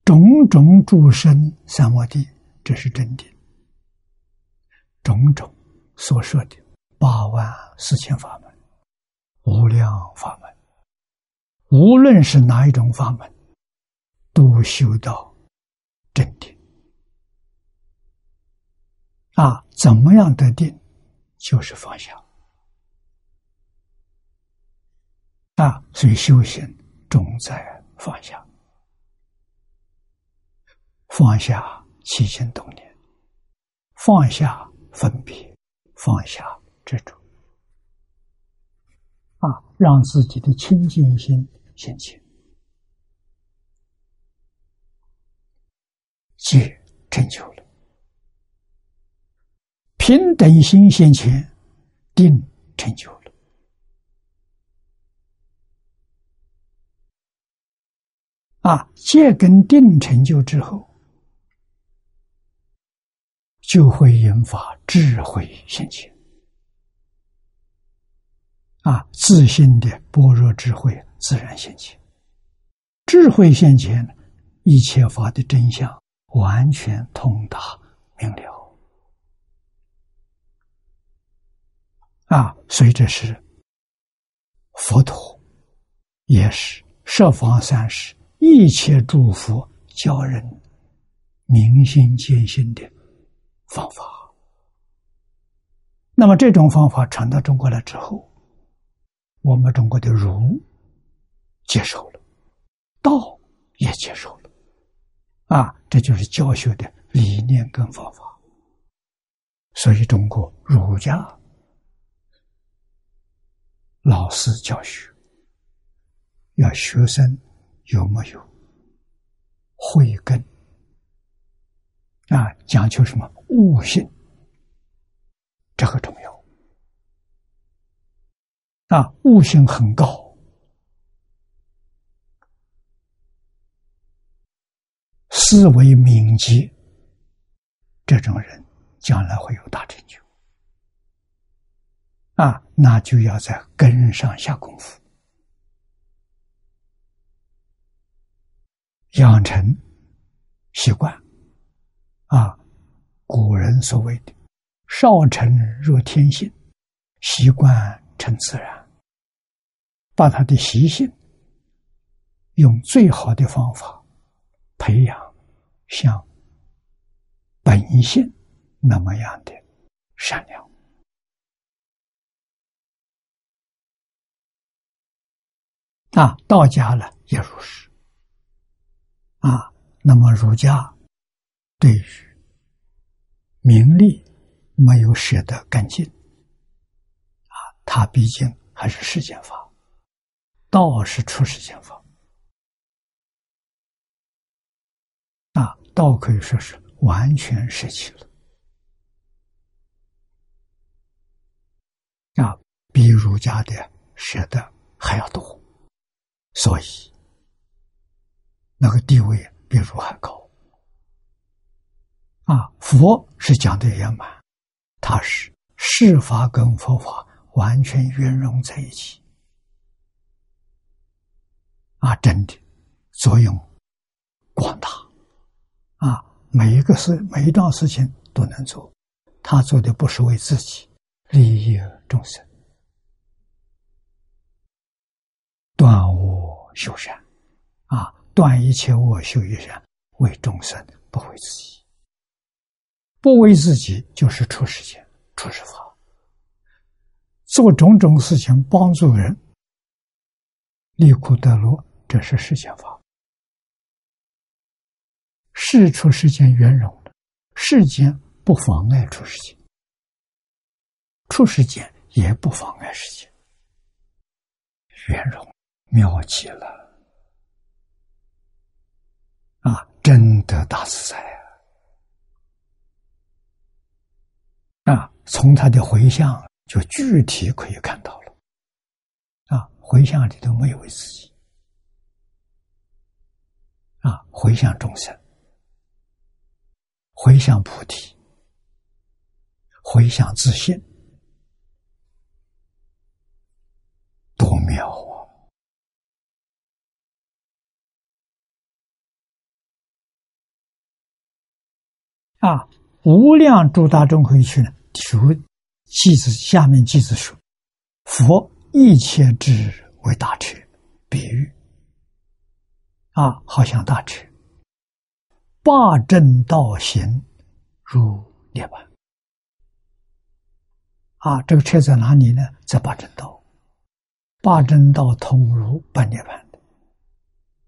种种诸生三摩地，这是真谛。种种所说的八万四千法门，无量法门，无论是哪一种法门，都修到正定。啊，怎么样得定？就是放下。啊，所以修行重在放下，放下起心动念，放下分别，放下执着。啊，让自己的清净心现前，戒成就了。平等心现前，定成就了。啊，戒跟定成就之后，就会引发智慧现前。啊，自信的般若智慧自然现前。智慧现前，一切法的真相完全通达明了。啊，所以这是佛陀，也是十方三世一切诸佛教人明心见性的方法。那么这种方法传到中国来之后，我们中国的儒接受了，道也接受了，啊，这就是教学的理念跟方法。所以中国儒家。老师教学要学生有没有慧根啊？讲究什么悟性？这个重要啊！悟性很高，思维敏捷，这种人将来会有大成就。啊，那就要在根上下功夫，养成习惯。啊，古人所谓的“少成若天性，习惯成自然”，把他的习性用最好的方法培养，像本性那么样的善良。啊，道家呢也如是。啊，那么儒家对于名利没有舍得干净，啊，他毕竟还是世间法，道是出世间法。啊，道可以说是完全舍弃了。啊，比儒家的舍得还要多。所以，那个地位比儒还高。啊，佛是讲的圆满，他是世法跟佛法完全圆融在一起。啊，真的作用广大。啊，每一个事，每一桩事情都能做，他做的不是为自己利益众生，断无。修善，啊，断一切恶，修一善，为众生，不为自己。不为自己，就是出世间、出世法，做种种事情帮助人，离苦得乐，这是世间法。事出世间圆融的，世间不妨碍出世间，出世间也不妨碍世间，圆融。妙极了啊！真的大自在啊！啊，从他的回向就具体可以看到了啊，回向里头没有为自己啊，回向众生，回向菩提，回向自信，多妙啊！啊，无量诸大众会去呢，就记子下面记子说：“佛一切智为大车，比喻啊，好像大车，八正道行如涅槃。啊，这个车在哪里呢？在八正道，八正道通入半涅槃的，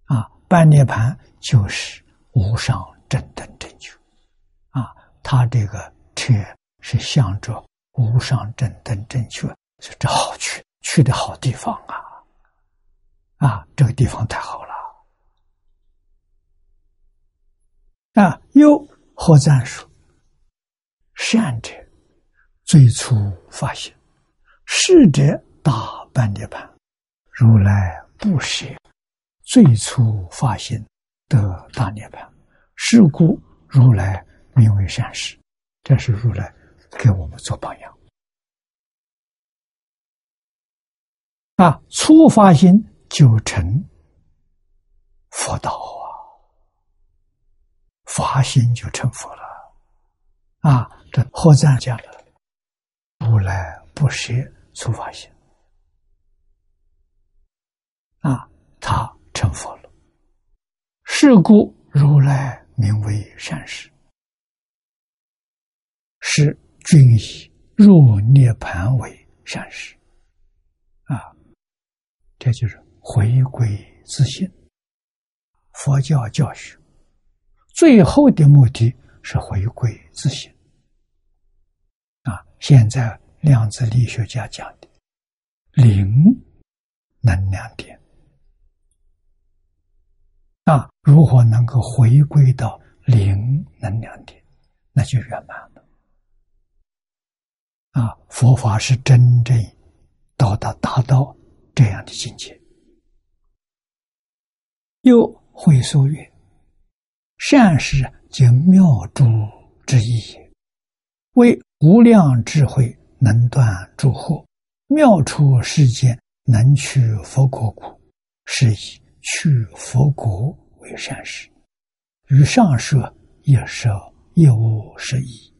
啊，半涅槃就是无上正等正觉，啊，他这个车是向着。”无上正等正觉，是这好去去的好地方啊！啊，这个地方太好了啊！又何赞说：善者最初发现，逝者大半涅盘，如来不舍最初发现得大涅盘，是故如来名为善事。这是如来。给我们做榜样啊！初发心就成佛道啊，发心就成佛了啊！这何赞讲的？如来不舍初发心啊，他成佛了。是故如来名为善事，是。均以入涅盘为善事，啊，这就是回归自信。佛教教学最后的目的是回归自信。啊，现在量子力学家讲的零能量点，啊，如何能够回归到零能量点，那就圆满了。啊，佛法是真正到达达到这样的境界。又会说曰：“善事皆妙珠之意也，为无量智慧能断诸惑，妙出世间能去佛果苦，是以去佛果为善事。与上说一说一无是异。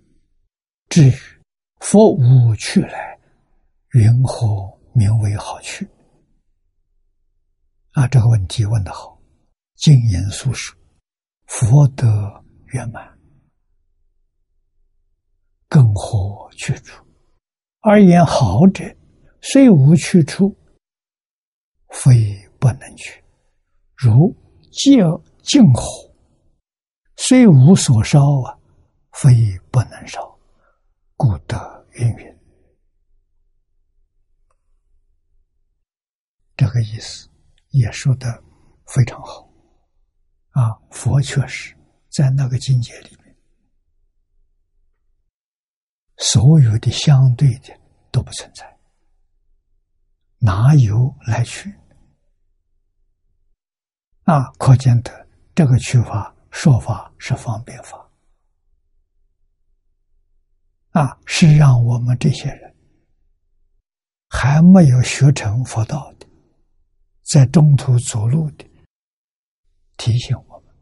至于。”佛无去来，云何名为好去？啊，这个问题问得好。经言述说，佛得圆满，更何去处？而言好者，虽无去处，非不能去。如借净火，虽无所烧啊，非不能烧。故得云云，这个意思也说的非常好啊！佛确实在那个境界里面，所有的相对的都不存在，哪有来去啊？可见得这个去法说法是方便法。啊，是让我们这些人还没有学成佛道的，在中途走路的，提醒我们：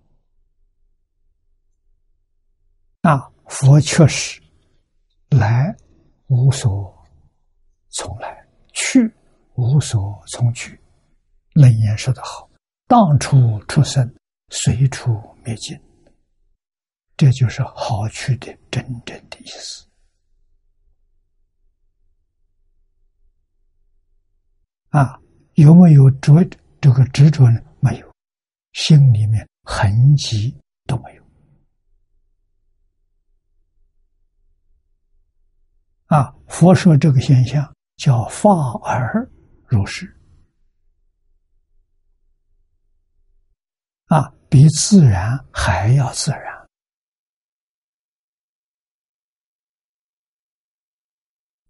啊，佛确实来无所从来，去无所从去。楞严说得好：“当初出生，随处灭尽。”这就是好去的真正的意思。啊，有没有着这个执着呢？心里面痕迹都没有。啊，佛说这个现象叫法而如是。啊，比自然还要自然，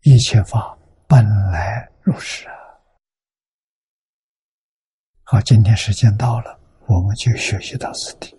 一切法本来如是啊。好，今天时间到了，我们就学习到此地。